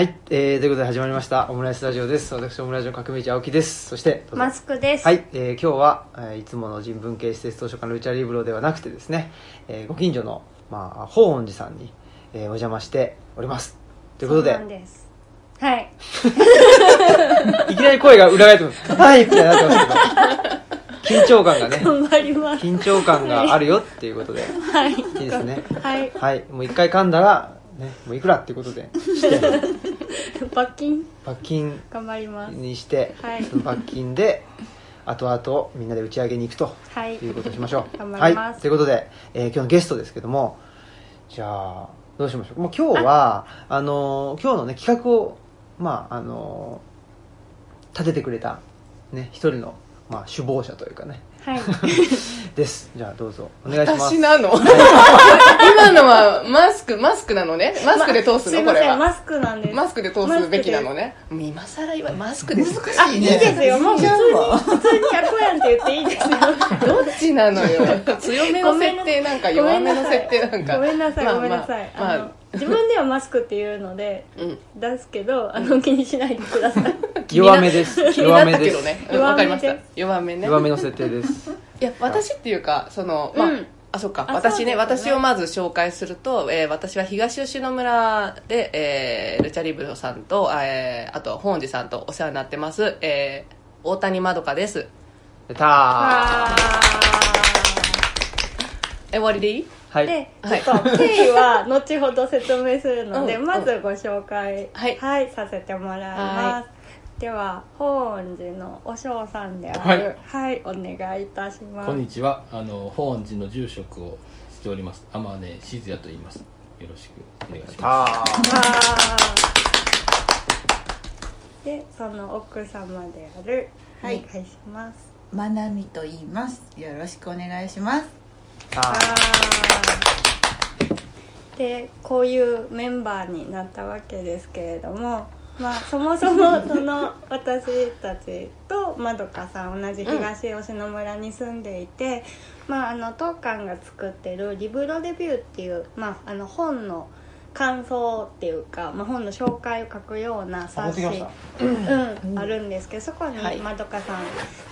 はい、えー、ということで始まりましたオムライスラジオです私オムライスの革命児青木ですそしてマスクです。はい、えー、今日は、えーいつもの人文系施設図書館のルチャリブロではなくてですね、えーご近所の、まあ、法恩寺さんに、えーお邪魔しておりますということで。はい。いきなり声が裏返ってますはいみたいになってますけど緊張感がね頑張ります。緊張感があるよっていうことではい。いいいですねはい。はいもう一回噛んだらねもういくらっていうことで。し て罰金？罰金。頑張ります。にして、はい。その罰金で後々みんなで打ち上げに行くと。はい。いうことをしましょう。頑張ります。はい、ということで、えー今日のゲストですけどもじゃあどうしましょう？もう今日はあのー今日のね企画をまああのー立ててくれたね一人の、まあ、首謀者というかねはい。です。じゃあどうぞ。お願いします。私なの？今のはマスクマスクなのね？マスクで通すすいません、のこれはマスクなんです。マスクで通すべきなのね？もう今更言わマスクですあ、いいですよ。もう普通に、普通にアコやんって言っていいですよ。どっちなのよ？強めの設定なんか弱めの設定なんか。ごめんなさい、まあごめんなさい。まあまああの、自分ではマスクっていうので、うん。出すけど、あの、気にしないでください。弱めです。弱めです。ったけどね。うんわかりました。弱めです弱めね。弱めの設定です。いや私っていうかそのまあ、うん。あそっか。あ私ね私をまず紹介すると、えー私は東吉野村で、えールチャリブロさんと、えーあと本寺さんとお世話になってます、えー大谷まどかです。やったー。あえ終わりでいい？はいーで、ちはいょっと経緯は後ほど説明するので、うんまずご紹介、はいさせてもらいはます。では、法恩寺のお嬢さんであはいる、はい、お願いいたします。こんにちは。あの本寺の住職をしております。天音静也と言います。よろしくお願いしまあーあーで、その奥様である、はいお願いします。まなみと言います。よろしくお願いします。でこういうメンバーになったわけですけれどもまあそもそもその私たちとまどかさん同じ東吉野村に住んでいて、まああの当館が作ってる「リブロデビュー」っていう、まあ、あの本の感想っていうか、まあ、本の紹介を書くような冊子あうん、あるんですけどそこにはい。まどかさん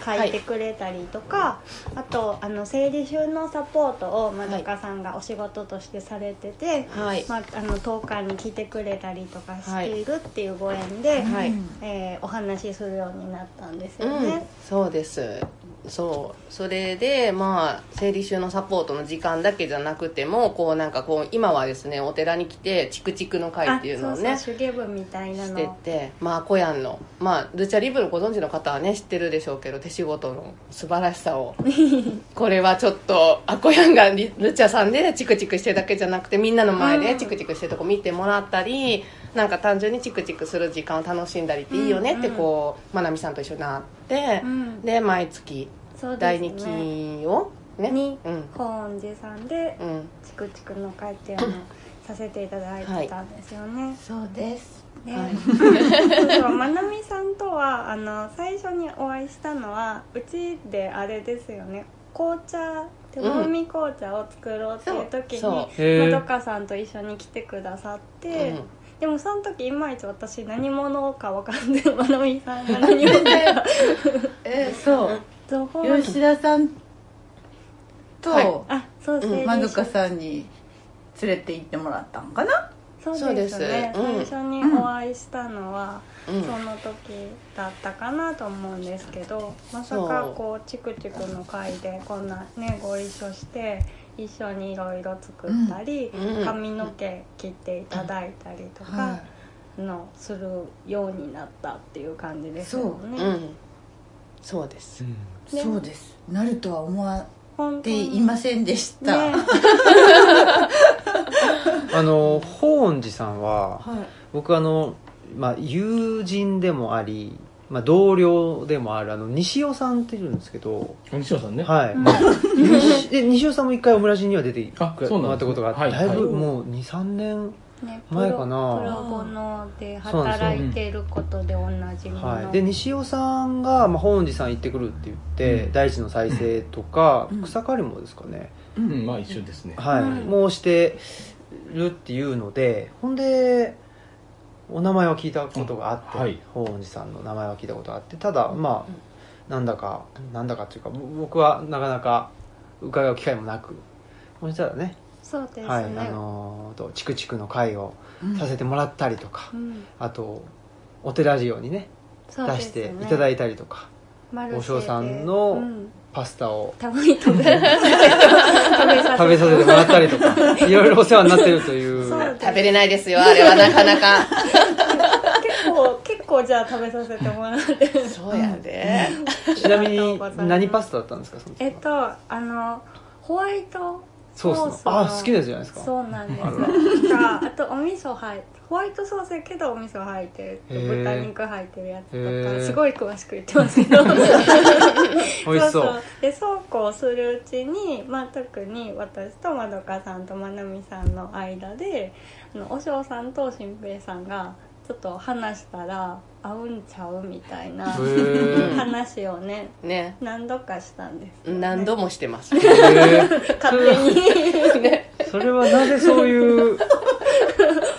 書いてくれたりとか、あとあの整理収納サポートをまどかさんがお仕事としてされてて、はい。まあ、あの当館に来てくれたりとかしているっていうご縁で、はい、えーお話しするようになったんですようん。ね。、そうです。そう。それでまあ生理収納サポートの時間だけじゃなくてもこうなんかこう今はですねお寺に来てチクチクの会っていうのをねあそうそう手芸部みたいなしてのてまあコヤンのまあルチャリブロご存知の方はね知ってるでしょうけど手仕事の素晴らしさを。これはちょっとアコヤンがリルチャさんでチクチクしてるだけじゃなくてみんなの前でチクチクしてるとこ見てもらったり、なんか単純にチクチクする時間を楽しんだりっていいよねってこう、まなみさんと一緒になって、うん。で毎月第2期をね。にうん。本寺さんでうん。チクチクの会っていうのをさせていただいてたんですよね。そうです。ね。はい。そうまなみさんとはあの最初にお会いしたのはうちであれですよね。紅茶手もみ紅茶を作ろうっていう時に、まどかさんと一緒に来てくださって、うん。でもその時いまいち私何者か分かんない。まなみさんが何者か。えそう。吉田さんと、はい。あそうまどかさんに連れて行ってもらったんかな？そうです。ねそうですうん。最初にお会いしたのは、うん。その時だったかなと思うんですけどまさかこうチクチクの会でこんなねご一緒して一緒にいろいろ作ったり、うん。髪の毛切っていただいたりとかはのするようになったっていう感じですよね。う。ん。そうです。うん。い。そうです。なるとは思わ本当れていませんでした。ね あの法恩寺さんははい。僕あの、まあ、友人でもあり、まあ、同僚でもあるあの西尾さんっているんですけど、す。西尾さんね。はい、うん。西で西尾さんも一回オムラジには出てもらったそうなんですね。ことがあって、はいだいぶはいもう23年、ね前かな。プロボノで働いていることでおなじみの、はい、で西尾さんが、まあ、本寺さん行ってくるって言って、うん。大地の再生とか、うん。草刈りもですかね、うん、まあ一緒ですね。はい、うん。もうしてるっていうのでほんでお名前は聞いたことがあって、うんはい。法恩寺さんの名前は聞いたことがあってただまあ、なんだかなんだかっていうかぼ僕はなかなか伺う機会もなくそしたらねそうですね、はいあのーとチクチクの会をさせてもらったりとか、うん。あとお寺ジオにねそうです出してねいただいたりとか、お嬢さんのうんパスタを。食べ食べさ食べさせてもらったりとか。いろいろお世話になってるという。そう食べれないですよあれは。なかなか。結構結構じゃあ食べさせてもらってる。そうやで、ちなみに何パスタだったんですかえっとあのホワイトソースのあ好きなやつじゃないですか。そうなんです。あら。かあとお味噌入ってホワイトソースやけどお味噌入ってる豚肉入ってるやつとかすごい詳しく言ってますけど。美味しそう。でそう。こうするうちに、まあ、特に私とまどかさんとまなみさんの間であのお嬢さんと新平さんがちょっと話したら合うんちゃうみたいな話をねね。何度かしたんですよね、何度もしてます。勝手に。ねそれはなぜそういう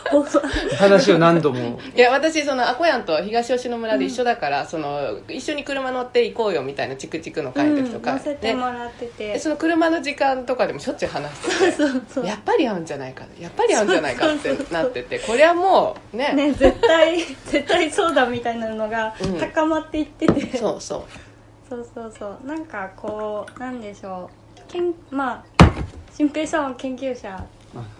話を何度も。いや私そのアコヤンと東吉野村で一緒だから、その一緒に車乗って行こうよみたいなチクチクの会の時とか、うん乗せてねもらってて、でその車の時間とかでもしょっちゅう話して。てそうそう。やっぱり合うんじゃないかやっぱり合うんじゃないかってなってて これはもうね。ね絶対絶対そうだみたいなのがうん。高まっていってて、そうそう。そうそうそう。なんかこうなんでしょう。けんまあ新平さんは研究者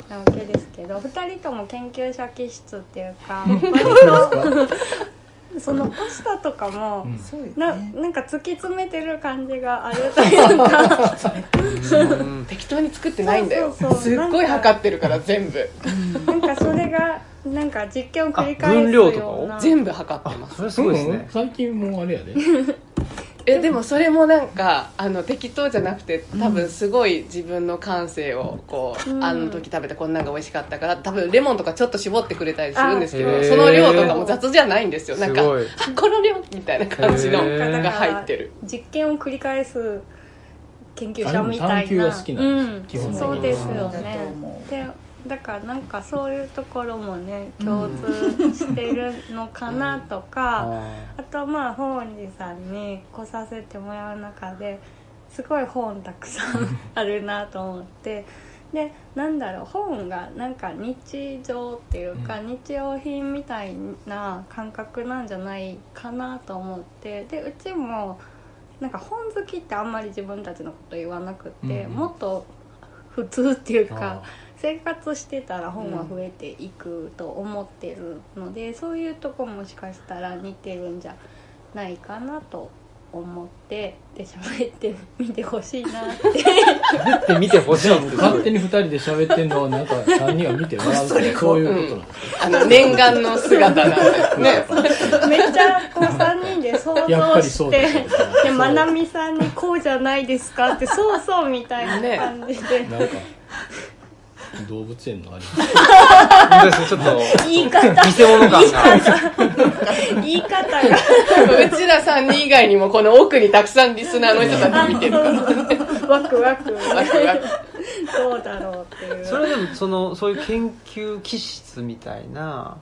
なわけですけど2人とも研究者気質っていうか割とそのパスタとかも、うん。なね。なんか突き詰めてる感じがあるというか。うん。適当に作ってないんだよ。そうそうそう。すっごい測ってるから全部。なんかそれがなんか実験を繰り返す量とかを？ような全部測ってます。それすごいですね。う。ん最近もうあれやでえでもそれもなんかあの適当じゃなくて多分すごい自分の感性をこう、うん。あの時食べたこんなんが美味しかったから多分レモンとかちょっと絞ってくれたりするんですけどその量とかも雑じゃないんですよ。なんかこの量みたいな感じのが入ってる実験を繰り返す研究者みたいな。が好きなんです基本的にそうですよね。でだからなんかそういうところもね共通してるのかなとか、ああとまあ本寺さんに来させてもらう中ですごい本たくさんあるなと思ってでなんだろう本がなんか日常っていうか、日用品みたいな感覚なんじゃないかなと思ってでうちもなんか本好きってあんまり自分たちのこと言わなくって、うん。もっと普通っていうかあ生活してたら本は増えていくと思ってるので、そういうとこもしかしたら似てるんじゃないかなと思ってで喋ってみてほしいなって。ーって見てほしいって勝手に二人で喋ってんのをなんか三人が見て笑うとか そういうことなんですかあの念願の姿なんでねめっちゃこう3人で想やっぱ像りそうしてですでまなみさんに「こうじゃないですか?」って「そうそう」みたいな感じで、なんか動物園のあれ。本当ですねちょっと言い方。偽物感が。言い方。がうちら3人以外にもこの奥にたくさんリスナーの人たち見てるから。ワクワク。ワクワク。どうだろうっていうそれでもそのそういう研究気質みたいな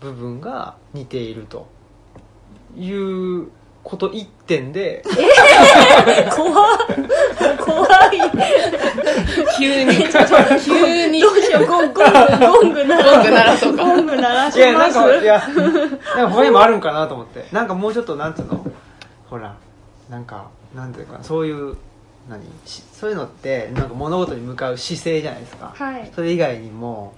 部分が似ているということ一点で怖っ。怖い。急に。急に。どうしようゴンゴングゴング鳴ゴング鳴らそうか。ゴング鳴らしいやなんかいやなんか他にもあるんかなと思って。なんかもうちょっとなんていうのほらなんかなんていうかなそういう何しそういうのってなんか物事に向かう姿勢じゃないですか、はい。それ以外にも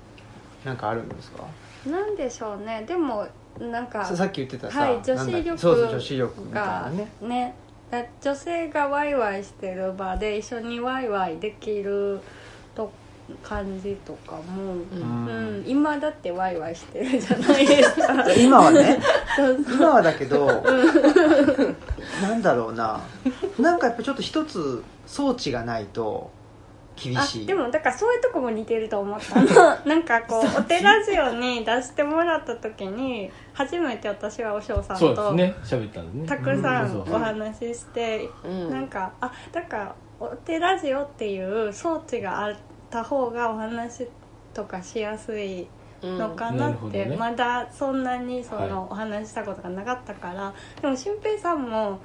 なんかあるんですか？なんでしょうね。でもなんかささっき言ってたさ、はい女子力そうそう女子力がね。ねだ女性がワイワイしてる場で一緒にワイワイできると感じとかも、うん。うん今だってワイワイしてるじゃないですか。今はね。今はだけどなんだろうな。なんかやっぱちょっと一つ装置がないと厳あしい。でもだからそういうとこも似てると思ったの。なんかこうお手ラジオに出してもらった時に初めて私はお嬢さんそうですとね。喋ったんでね。たくさうんお話しして、うん。なんかあだからお手ラジオっていう装置があった方がお話とかしやすいのかうん。ななって、るほどね。まだそんなにそはい。のお話ししたことがなかったから、でも俊平さんも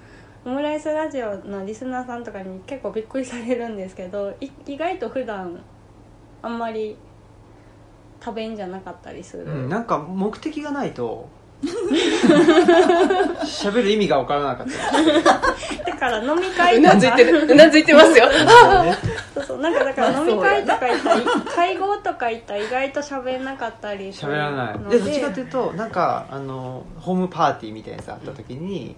オムライスラジオのリスナーさんとかに結構びっくりされるんですけどい意外と普段あんまり食べんじゃなかったりする、うん、なんか目的がないと喋る意味が分からなかった。だから飲み会うとか。なずいてる。うなずいてますよ。そうそうなんかだから飲み会とか行ったら会合とか行ったら意外と喋んなかったり喋らない。のでどっちかというとなんかあのホームパーティーみたいなやつあった時に、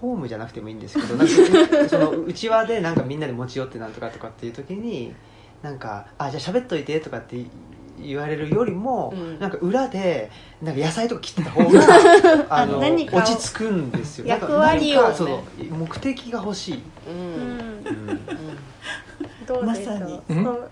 ホームじゃなくてもいいんですけどなんか そのうちわでなんかみんなで持ち寄ってなんとかとかっていう時になんか「あじゃあ喋っといて」とかって言われるよりも、うん。なんか裏でなんか野菜とか切ってた方が あの何かを落ち着くんですよ。役割をね。そう目的が欲しい、ううん。んうん。どうでしょうまさに。うん。そう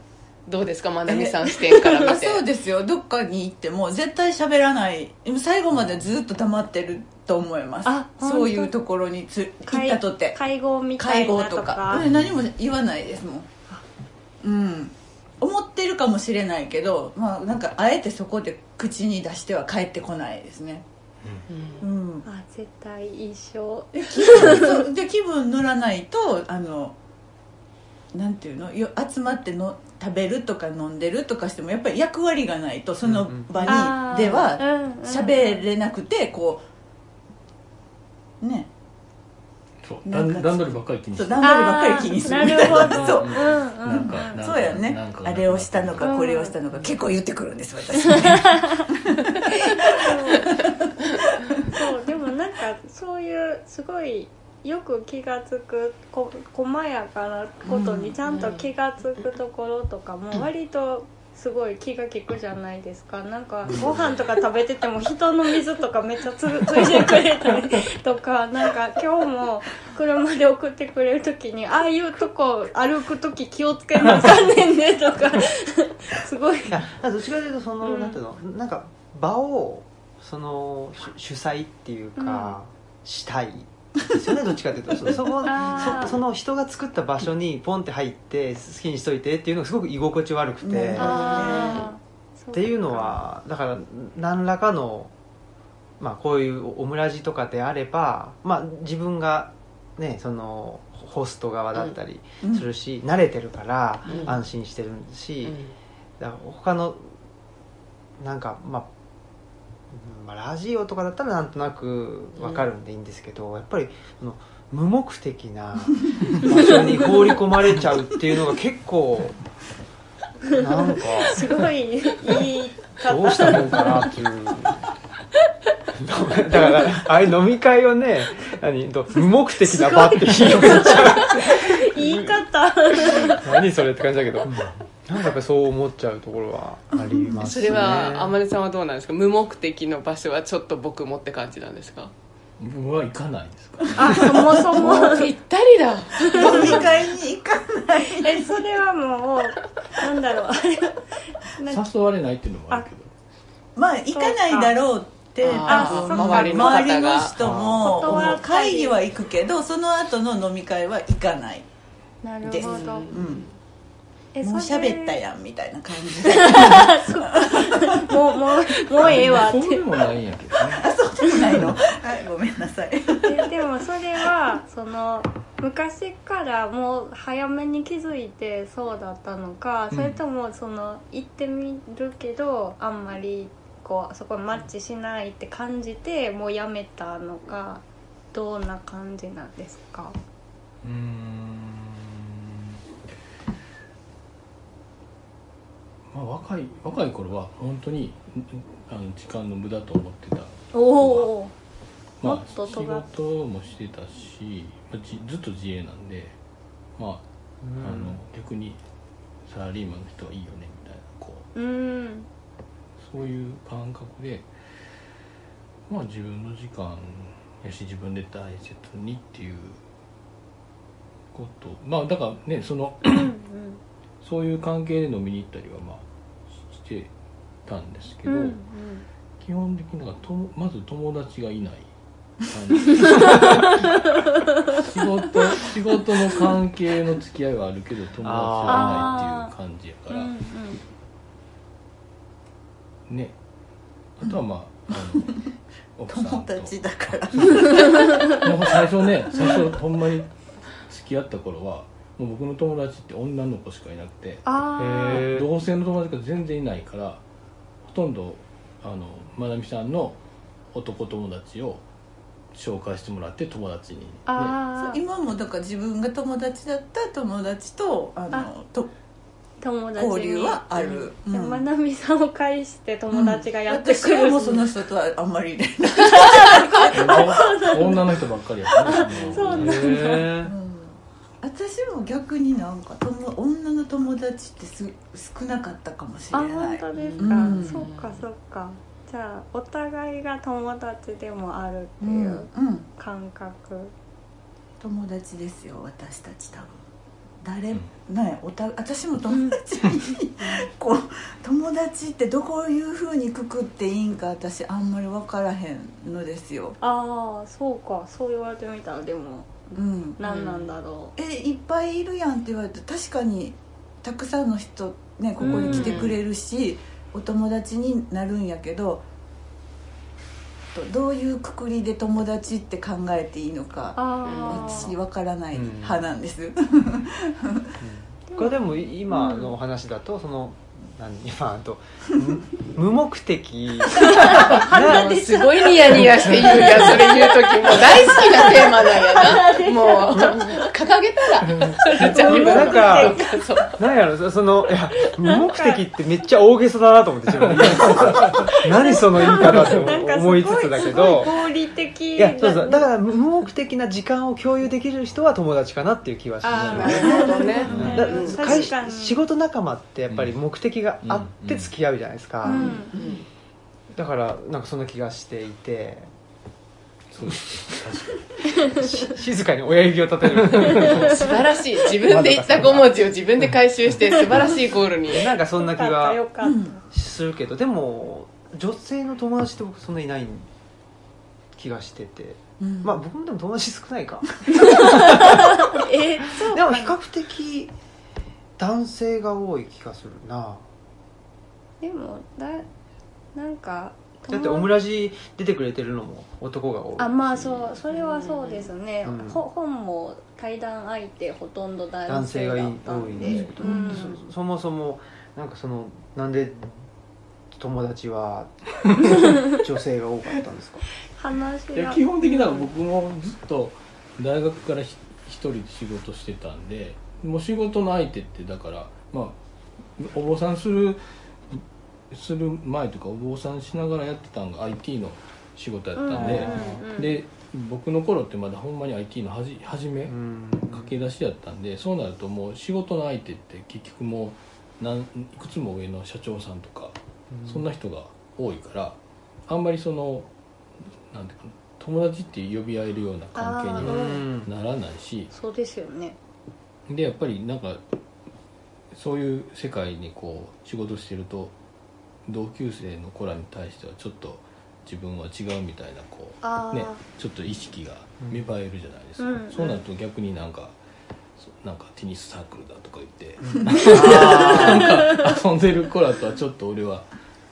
どうですかまなみさん視点から見て？そうですよ。どっかに行っても絶対喋らない。最後までずっと黙ってると思います。あそういうところにつ行ったとって。会合みた会合いなとか？とか。うん何も言わないですもん。うん。思ってるかもしれないけどまあなんかあえてそこで口に出しては帰ってこないですね。うん。あ絶対一緒。で気分そうで気分乗らないとあのなんていうの？よ集まっての食べるとか飲んでるとかしてもやっぱり役割がないとその場にではうんうん。喋れなくてこうね。そう。なんか段段取りばっかり気にして。そう段取りばっかり気にする。あーなるほど。そう。うんうんなんかなんかそうやね。なんかあれをしたのうんか。これをしたのか結構言ってくるんです私。そうでもなんかそういうすごいよく気が付くこ細やかなことにちゃんと気が付くところとかも割とすごい気が利くじゃないですか。なんかご飯とか食べてても人の水とかめっちゃつついでくれたりとか なんか今日も車で送ってくれる時にああいうとこ歩く時気をつけなあかんねんねとかすごい。いやどっちかというとその、うん。なんていうの？なんか場をその主主催っていうか、したいですよねどっちかというと。そそこそその人が作った場所にポンって入って好きにしといてっていうのがすごく居心地悪くて、ね。っていうのはだから何らかの、まあ、こういうオムラジとかであれば、まあ、自分がねそのホスト側だったりうん。するし、慣れてるからうん。安心してるし、うん。だから他のなんかまあうんまあラジオとかだったらなんとなく分かるんでいいんですけど、やっぱりその無目的な 場所に放り込まれちゃうっていうのが結構なんかすごいいい方どうしたもんかなっていう。だからああいう飲み会をね何と無目的な場って広げちゃ 言い方。う何それって感じだけど、なんかやっぱそう思っちゃうところはありますね。それは天音さんはどうなんですか？無目的の場所はちょっと僕もって感じなんですか？僕は行かないですか？あそもそも。ぴったりだ。飲み会に行かない。えそれはもうなんだろう。誘われないっていうのもあるけど。まあ行かないだろうってあ周りの方が。周りの人も会議は行くけどその後の飲み会は行かないなるですほど。うん。えもう喋ったやんみたいな感じで。もうもう もうええわって。そうでもないんやけどね。あそうでもないの。はいごめんなさい。えでもそれはその昔からもう早めに気づいてそうだったのか、それともその行ってみるけどあんまりこうそこにマッチしないって感じてもうやめたのかどんな感じなんですか？うーんまあ若い若い頃は本当にんあの時間の無駄と思ってた。おおまあもっと仕事もしてたし、まあ、じずっと自営なんでまあ,、あの逆にサラリーマンの人はいいよねみたいなこう。うん。そういう感覚でまあ自分の時間やし自分で大切にっていうこと。まあだからねそのうん。そういう関係で飲みに行ったりはまあしてたんですけど、うんうん。基本的になんかともまず友達がいない感じ。仕事仕事の関係の付き合いはあるけど友達がいないっていう感じやから、うんうんね。あとはまああの奥さんと。友達だから。最初ね最初ほんまに付き合った頃はもう僕の友達って女の子しかいなくて同性の友達が全然いないからほとんどあのまなみさんの男友達を紹介してもらって友達に、ね、今もだから自分が友達だった友達とあのあと友達に。交流はある。うん。まなみさんを介して友達がやってく私はるもうその人とはあんまり連絡。女の人ばっかりやったね。もそうなんだ私も逆になんか友女の友達ってす少なかったかもしれあない。本当ですか、うん。そっかそっか。じゃあお互いが友達でもあるってういんううん。感覚、友達ですよ私たち多分。誰、ねおた私も友達に、こう友達ってどういうふうにくくっていいんか私あんまり分からへんのですよ。ああそうか。そう言われてみたらでもうん。何なんだろえいっぱいいるやんって言われて確かにたくさんの人ねここに来てくれるし、お友達になるんやけどとどういうくくりで友達って考えていいのうか私わからない派なんです、これでも今のお話だとその何今あとむ 無目的。すごいニヤニヤして言うやんそれ言う時。もう大好きなテーマなんやな。もう掲げたら。じゃあ今なんか何やろそそのいや無目的ってめっちゃ大げさだなと思って自分で何その言い方って 思いつつだけど。合理的いやそうそう。だから無目的な時間を共有できる人は友達かなっていう気はしますね。仕事仲間ってやっぱり目的があって付き合うじゃないですか、うんだからなんかそんな気がしていて。そう確か静かに親指を立てる。素晴らしい自分で言った5文字を自分で回収して素晴らしいゴールに。なんかそんな気がするけどでも女性の友達って僕そんないない気がしてて。うん。まあ僕もでも友達少ないか。えーそうかな。でも比較的男性が多い気がするなでもだなんかだってオムラジ出てくれてるのも男が多いあまあそうそれはそうですね、うん。ほ本も対談相手ほとんど男男性がい多ったんで。いんですけど、うん。そそもそもなんかそのなんで友達は 女性が多かったんですか？話が。いや基本的には僕もずっと大学からひ一人で仕事してたんでもう仕事の相手ってだからまあお坊さんするする前とかお坊さんしながらやってたんが IT の仕事やったんで、うんうんうんで僕の頃ってまだほんまに IT のはじ初めうん。駆け出しやったんでそうなるともう仕事の相手って結局もうなんいくつも上の社長さんとかそんな人が多いからあんまりそのなんていうかな友達って呼び合えるような関係あにうん。はならないしそうですよね。でやっぱりなんかそういう世界にこう仕事してると同級生の子らに対してはちょっと自分は違うみたいなこうねちょっと意識が芽生えるじゃないですか、うんうん。そうなると逆になんかそなんかテニスサークルだとか言って、遊んでる子らとはちょっと俺は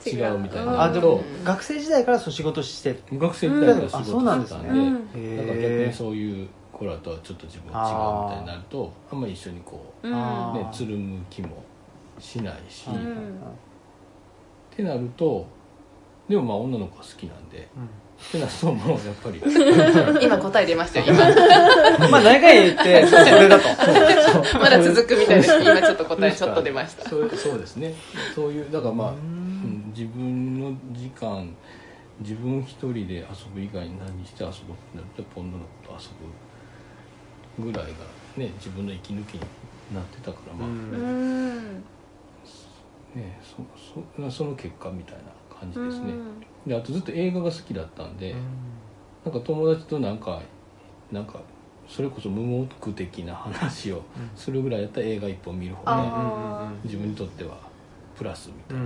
違うみたいになるとあでも学生時代からそう仕事して学生時代から仕あ事してたんで、うん。へだから逆えにそういう子らとはちょっと自分は違うみたいになるとあんまり一緒にこう、ね、つるむ気もしないし、うんってなるとでもまあ女の子は好きなんで、ってなるともうやっぱり。今答え出ましたよ 今。まあ何回言って それだと。まだ続くみたいです今ちょっと答えちょっと出ました。そうそうですね。そういうだからまあ、ううん。ん自分の時間自分一人で遊ぶ以外に何して遊ぶってなるとやっぱ女の子と遊ぶぐらいがね自分の息抜きになってたからまあ、うんねそそその結果みたいな感じですね、うん。であとずっと映画が好きだったんで、なんか友達となんかなんかそれこそ無目的な話をするぐらいやったら映画一本見る方が、あ自分にとってはプラスみたいな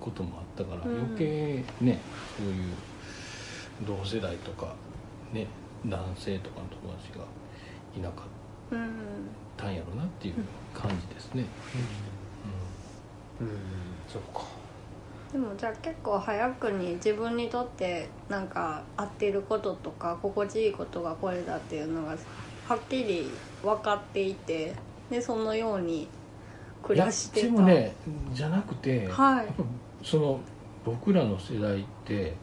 こともあったから、うん。余計ねそういう同世代とかね男性とかの友達がいなかったんやろなっていう感じですね、うんそうか。でもじゃあ結構早くに自分にとってなんか合ってることとか心地いいことがこれだっていうのがはっきり分かっていてでそのように暮らしてた。いやでもねじゃなくて、はい。その僕らの世代って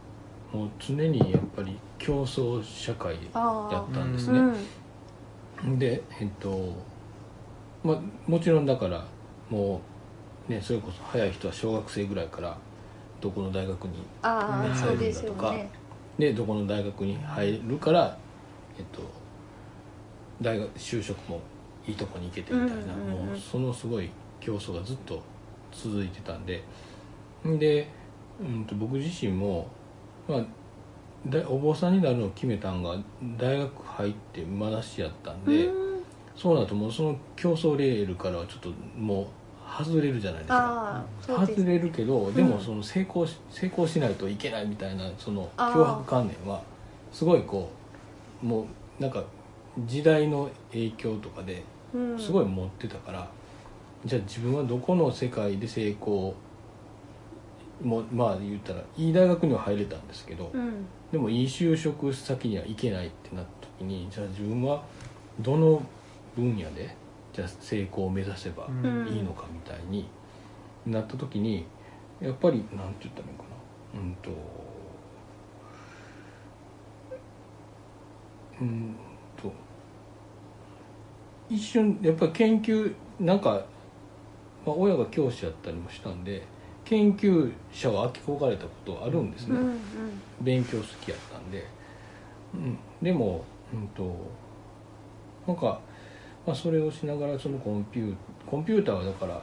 もう常にやっぱり競争社会やあったんですあ、ね、うん。でえっとまあもちろんだからもうねそれこそ早い人は小学生ぐらいからどこの大学にああ、うんそうですよ入るんだとね。でどこの大学に入るから、えっと、大学就職もいいとこに行けてみたいな、もうそのすごい競争がずっと続いてたんで。で、うん、と僕自身も、まあ、だお坊さんになるのを決めたんが大学入ってまだしやったんで、うん。そうなるともう。その競争レールからはちょっともう外れるじゃないですか。外れるけどでうん。もその成功し成功しないといけないみたいなその脅迫観念はすごいこうもうなんか時代の影響とかでうん。すごい持ってたから、じゃあ自分はどこの世界で成功もまあ言ったらいい大学には入れたんですけど、うん。でもいい就職先には行けないってなった時にじゃあ自分はどの分野でじゃあ成功を目指せばうん。いいのかみたいになった時にやっぱりなんて言ったらいいのかな。うんとうんと一瞬やっぱり研究なんか、まあ、親が教師やったりもしたんで研究者は憧れたことあるんですね、うんうん。勉強好きやったんで、うん、でも、うんと、なんか、まあ、それをしながらそのコンピューコンピューターはだから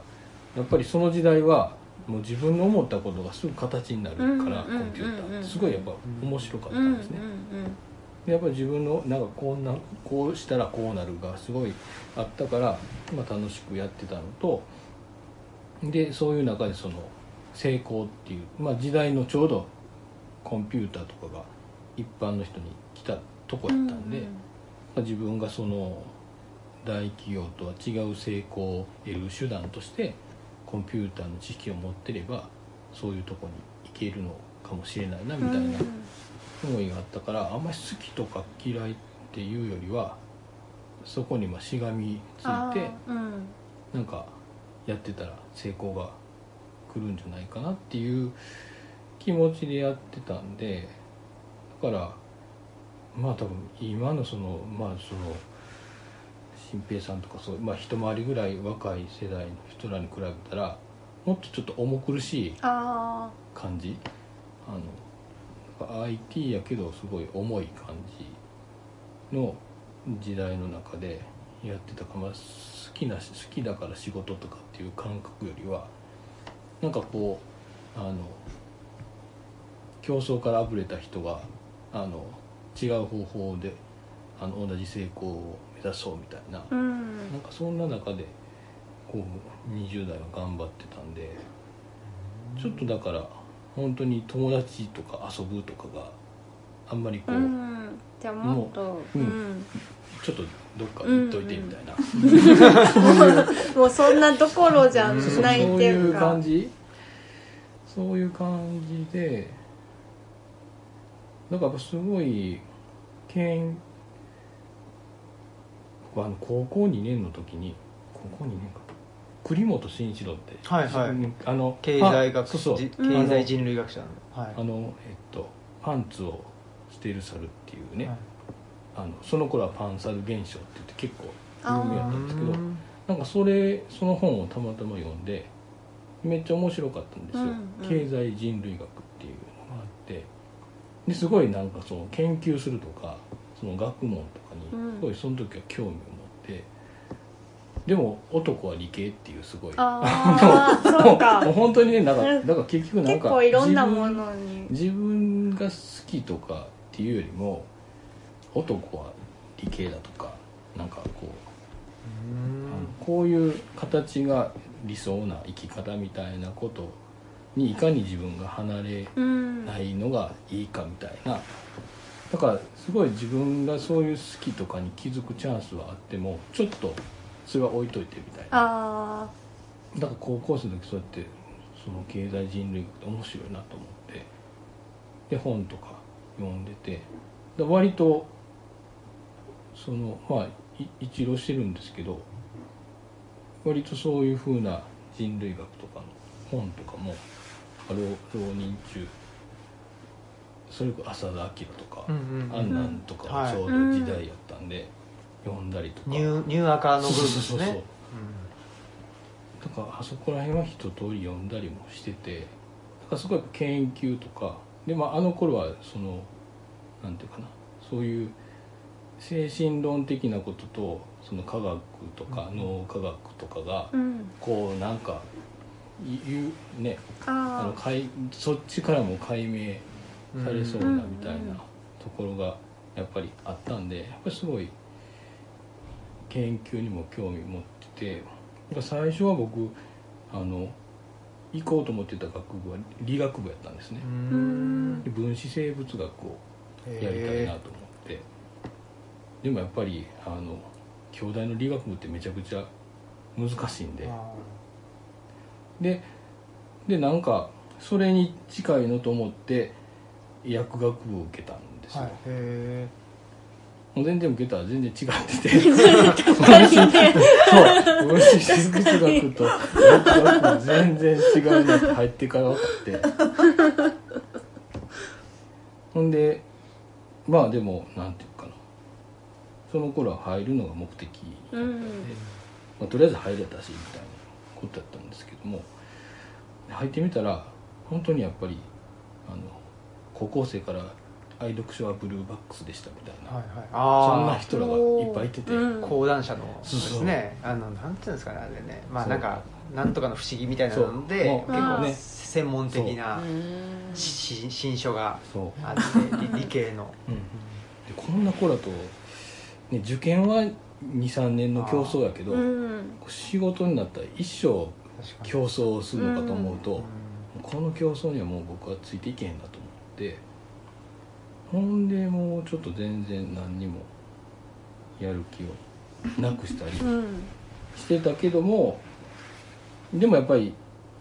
やっぱりその時代はもう自分の思ったことがすぐ形になるから、コンピュータうんうん。ーすごいやっぱ面白かったうんですね、でやっぱり自分のなんかこんなこうしたらこうなるがすごいあったから、まあ、楽しくやってたのとでそういう中でその成功っていう、まあ、時代のちょうどコンピューターとかが一般の人に来たとこやったんで、まあ自分がその大企業とは違う成功を得る手段としてコンピューターの知識を持ってればそういうとこに行けるのかもしれないなみたいな思いがあったからあんまり好きとか嫌いっていうよりはそこにまあしがみついてうん。なんかやってたら成功が来るんじゃないかなっていう気持ちでやってたんでだからまあ多分今のそのまあその新平さんとかそう、まあ、一回りぐらい若い世代の人らに比べたらもっとちょっと重苦しいあ感じ。あの IT やけどすごい重い感じの時代の中でやってたか、まあ、好きな好きだから仕事とかっていう感覚よりはなんかこうあの競争からあぶれた人があの違う方法であの同じ成功を目指そうみたいな。あうん。なんかそんな中でこう20代は頑張ってたんでちょっとだから本当に友達とか遊ぶとかがあんまりこう、うん。じゃあもっともうううん。んちょっとどっか行っといてみたいな、もうそんなところじゃないっていうか。そういう感じ。そういう感じでだからすごいけん僕あの高校2年の時に高校2年か。栗本慎一郎ってはいはい。うんあの経済学そう経済人類学者の。はい。あのえっとパンツを捨てる猿っていうね、はい。あのその頃はパンサル現象って言って結構あ有名やったんですけどうんなんかそれその本をたまたま読んでめっちゃ面白かったんですよ、うんうん。経済人類学っていうのがあってですごいなんかその研究するとかその学問とかうん。にすごいその時は興味を持って、でも男は理系っていうすごいあ あそうか。もう本当にねなんかうん。だから結局なんか結構いろんなも自分のに。自分が好きとかっていうよりも男は理系だとかなんかこう、こういう形が理想な生き方みたいなことにいかに自分が離れうん。ないのがいいかみたいなだからすごい自分がそういう好きとかに気づくチャンスはあってもちょっとそれは置いといてみたいな。あだから高校生の時そうやってその経済人類学って面白いなと思ってで本とか読んでてで割とそのまあい一浪してるんですけど割とそういうふうな人類学とかの本とかも浪浪人中それこそ浅田明とか、うんうんあん。なんとかはちょうど時代やったんで、読んだりとか。ニューニューアカのグループですそうそうそうねだからあそこら辺は一通り読んだりもしててだからそこは研究とかで、まあ、あの頃はそのなんていうかなそういう精神論的なこととその科学とか脳科学とかがうん。こうなんかい言うねあのあ解そっちからも解明されそうなみたいなところがやっぱりあったんでやっぱりすごい研究にも興味持ってて最初は僕あの行こうと思ってた学部は理学部やったんですね。分子生物学をやりたいなと思って。でもやっぱりあの京大の理学部ってめちゃくちゃ難しいんで。あ。ででなんかそれに近いのと思って薬学部を受けたんですよ、ーはいへもう全然受けたら全然違ってて。そう分子生物学と薬学部全然違うなって入ってから分かって。ほんでまあでもなんていうかな。その頃は入るのが目的。だったんで、うん。まあ、とりあえず入れたしみたいなことだったんですけども。入ってみたら本当にやっぱりあの高校生から愛読書はブルーバックスでしたみたいな、ーはいはい。そんなあ人らがいっぱいいてて、講談社のそうですね。あのなんていうんですかねあれね。まあなんかなんとかの不思議みたいなのでそう。結構ね。専門的な新書がそう、あって理理系の。うん、でこんな子だと、ね、受験は23年の競争やけど、うん。仕事になったら一生競争をするのかと思うと、うん。この競争にはもう僕はついていけへんなと。思ってほんでもうちょっと全然何にもやる気をなくしたりうん。してたけどもでもやっぱり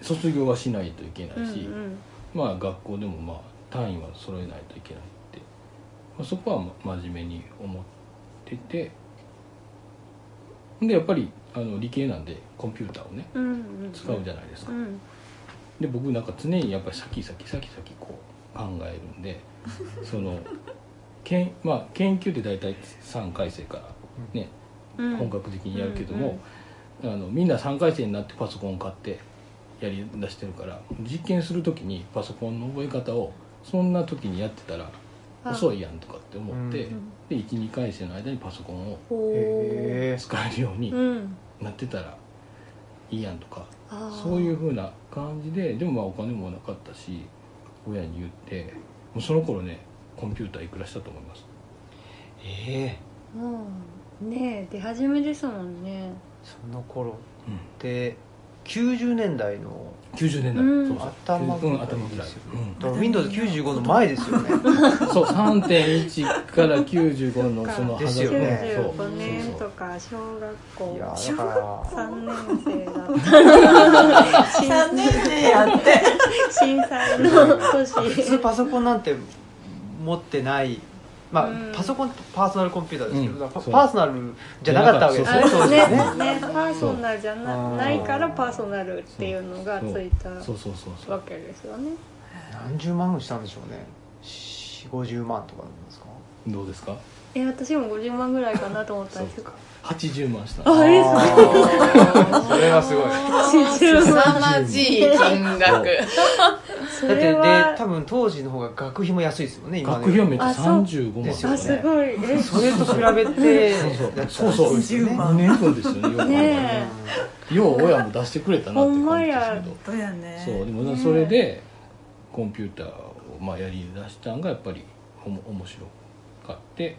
卒業はしないといけないし、うんまあ学校でもまあ単位は揃えないといけないって、まあ、そこはま真面目に思っててでやっぱりあの理系なんでコンピューターをねうんうん。使うじゃないですか、うん。で僕なんか常にやっぱり先々先々こう考えるんでそのけん、まあ、研究って大体3回生からね、うん。本格的にやるけども、あのみんな3回生になってパソコンを買ってやりだしてるから実験する時にパソコンの覚え方をそんな時にやってたらあ。遅いやんとかって思って、うんで12回生の間にパソコンを使えるようにうん。なってたらいいやんとか、そういうふうな感じででもまあお金もなかったし親に言ってもうその頃ねコンピューターいくらしたと思います？ええ。うん。ねえ出始めですもんね。その頃うん。って90年代の90年代、うん。そうそう。頭ぐらいうん、頭ぐらい、うん。だから Windows95 の前ですよね。そう3.1から95のそのですよね。そう95年そう。そうとか小学い校やだから。3年生だった。3年生やって。震災の普通年パソコンなんて持ってない。まあ、うん。パソコンってパーソナルコンピューターですけど、うん。パーソナルじゃなかったわけですねそう当時ね。はねねパーソナルじゃそうなないからパーソナルっていうのがついたそうそうそうそう。わけですよね。何十万したんでしょうね。4 5 0万とかなんですか？どうですか？え私も50万ぐらいかなと思ったんですよ80万した。あれあー。それはすごい。80凄万。まじい金額そだってでれは多分当時の方が学費も安いですよね今学費はめっちゃあそう35万。ですよねあすごいえそれと比べてそうそうそうそうですよね20万。2年分ですよねよくねよう親も出してくれたなって感じですけどそうやねそうでもねそれでコンピューターをまあやりだしたんがやっぱりおも面白かって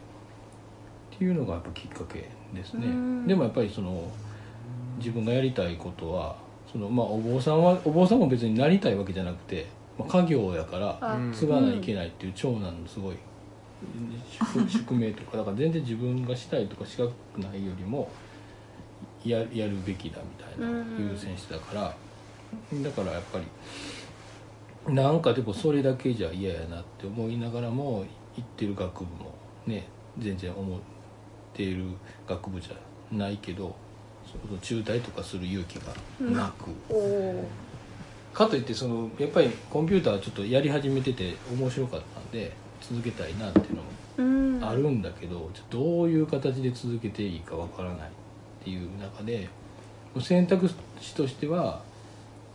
っていうのがやっぱきっかけですね。うん。でもやっぱりその自分がやりたいことはそのまあお坊さんはお坊さんも別になりたいわけじゃなくて、まあ、家業やから継がないといけないっていう長男のすごい宿 宿命とかだから全然自分がしたいとかしたくないよりもややるべきだみたいなうん。優先してたから。だからやっぱりなんかでもそれだけじゃ嫌やなって思いながらも行ってる学部もね全然思っている学部じゃないけどその中退とかする勇気がなく、おおかといってそのやっぱりコンピューターちょっとやり始めてて面白かったんで続けたいなっていうのもうんあるんだけど、ちょっとどういう形で続けていいかわからないっていう中でもう選択肢としては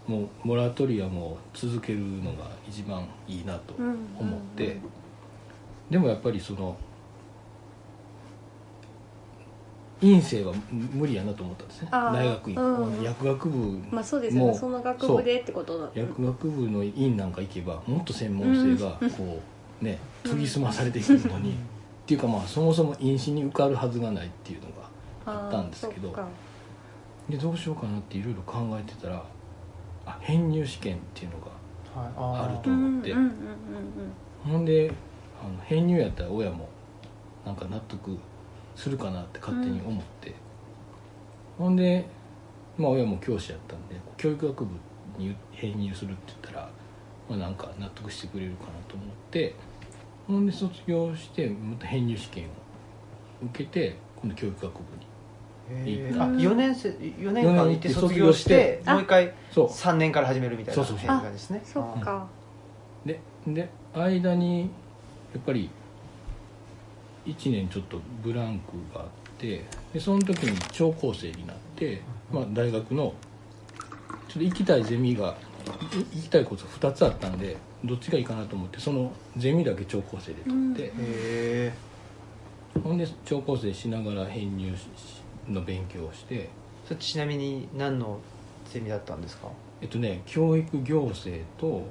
もうモラトリアムを続けるのが一番いいなと思って、でもやっぱりその院生は無理やなと思ったんですね。大学院、うん。薬学部まあそうですよもうね。その学部でってことだ。薬学部の院なんか行けばもっと専門性がこうね研ぎ澄まされていくのに、っていうかまあそもそも院試に受かるはずがないっていうのがあったんですけど。でどうしようかなっていろいろ考えてたらあ編入試験っていうのがはい。あるとうん思ってうんうんうん。ほんであの編入やったら親もなんか納得するかなって勝手に思って、ほんでまあ親も教師やったんで教育学部に編入するって言ったら、まあ、なんか納得してくれるかなと思ってほんで卒業してまた編入試験を受けて今度教育学部にへー。あうん4年生4年間行って卒業し卒業しててもう一回そう。3年から始めるみたいなそうそうそう。感じですね。そっか。でで間にやっぱり1年ちょっとブランクがあってでその時に超高生になって、まあ、大学のちょっと行きたいゼミがい行きたいコースが2つあったんでどっちがいいかなと思ってそのゼミだけ超高生で取って、へえほんで超高生しながら編入の勉強をしてそれちなみに何のゼミだったんですか？えっとね教育行政と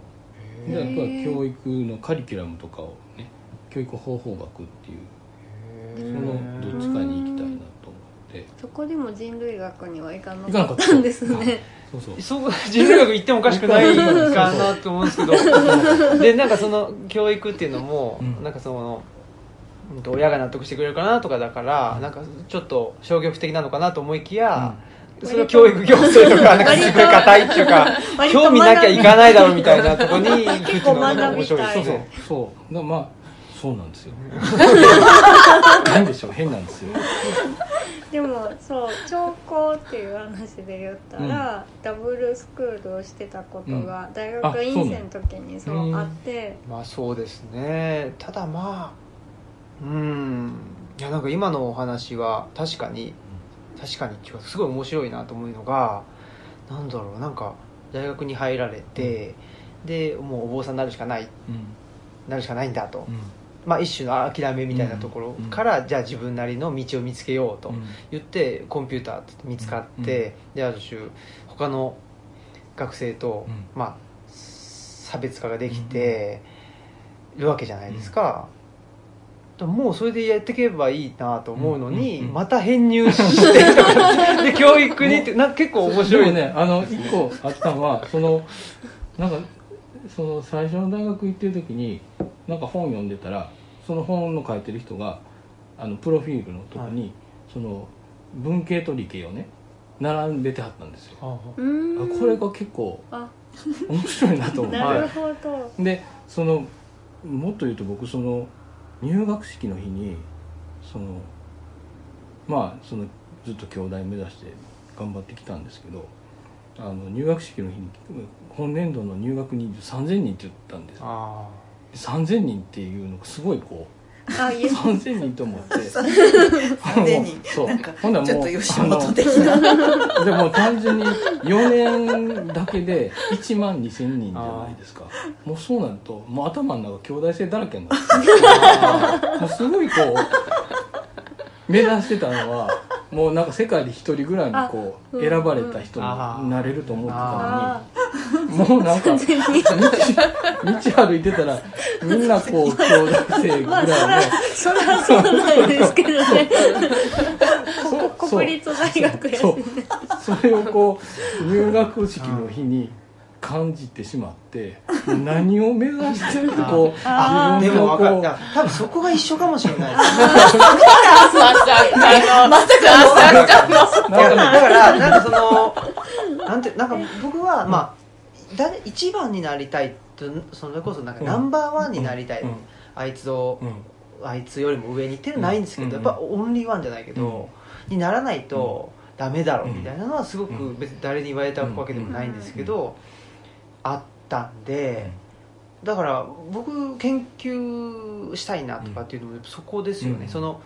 でやっぱり教育のカリキュラムとかをね教育方法学っていうそのどっちかに行きたいなと思ってそこでも人類学には行かな行かったたんですね。そうそう。そう人類学行ってもおかしくないかなと思うんですけど。でなんかその教育っていうのも、うん。なんかそのうんと親が納得してくれるかなとかだからなんかちょっと消極的なのかなと思いきや、それは教育行政とかなんかすごい硬いっていうか興味なきゃいかないだろうみたいなところに行くってい。うのが面白いですね。そうだまあそうなんですよ。変でしょ変なんですよ。でもそう聴講っていう話で言ったら、ダブルスクールをしてたことが大学院生の時にそううんあってまあそうですね。ただまあうん。いやなんか今のお話は確かに確かにっていうかすごい面白いなと思うのがなんだろうなんか大学に入られて、でもうお坊さんになるしかない。うん。なるしかないんだと、うんまあ一種の諦めみたいなところから、じゃあ自分なりの道を見つけようと言ってコンピューターって見つかって、である種他の学生と、うん。まあ差別化ができてるわけじゃないですか、でももうそれでやっていけばいいなと思うのに、また編入してで教育にってな結構面で白い。もねあの一個あったのはそのなんかその最初の大学行ってる時になんか本読んでたらその本の書いてる人があのプロフィールのとこに、その文系と理系をね並んでてはったんですよ。あこれが結構あ。面白いなと思って。なるほど、でそのもっと言うと僕その入学式の日にそのまあそのずっと京大目指して頑張ってきたんですけどあの入学式の日に本年度の入学人数3000人って言ったんですよ。あ3000人っていうのがすごいこあいえ。う3000人と思って。3000 人。そう。なんかほんならもうちょっと吉本的な。でも単純に4年だけで1万2000人じゃないですか。もうそうなるともう頭の中兄弟生だらけになってもうすごいこう目指してたのはもうなんか世界で一人ぐらいにこう選ばれた人になれると思ってたあのに もうなんか道道歩いてたらみんなこう兄弟生ぐらいのらそらそうなんですけどね。国立大学やしそうそれをこう入学式の日に感じてしまって何を目指してるってこう自分のこも分かる。いうや多分そこが一緒かもしれない。ですまさかのまさかのだからなんかそのなんなんてなんか僕は、まあ誰一番になりたいとそれこそなんかうん。ナンバーワンになりたい、うん。あいつを、うん。あいつよりも上にっていうのはないんですけど、うん。やっぱオンリーワンじゃないけど、にならないとダメだろうみたいなのはすごくうん。別に誰に言われたわけでもないんですけど、あったんで、だから僕研究したいなとかっていうのもそこですよね、うん。その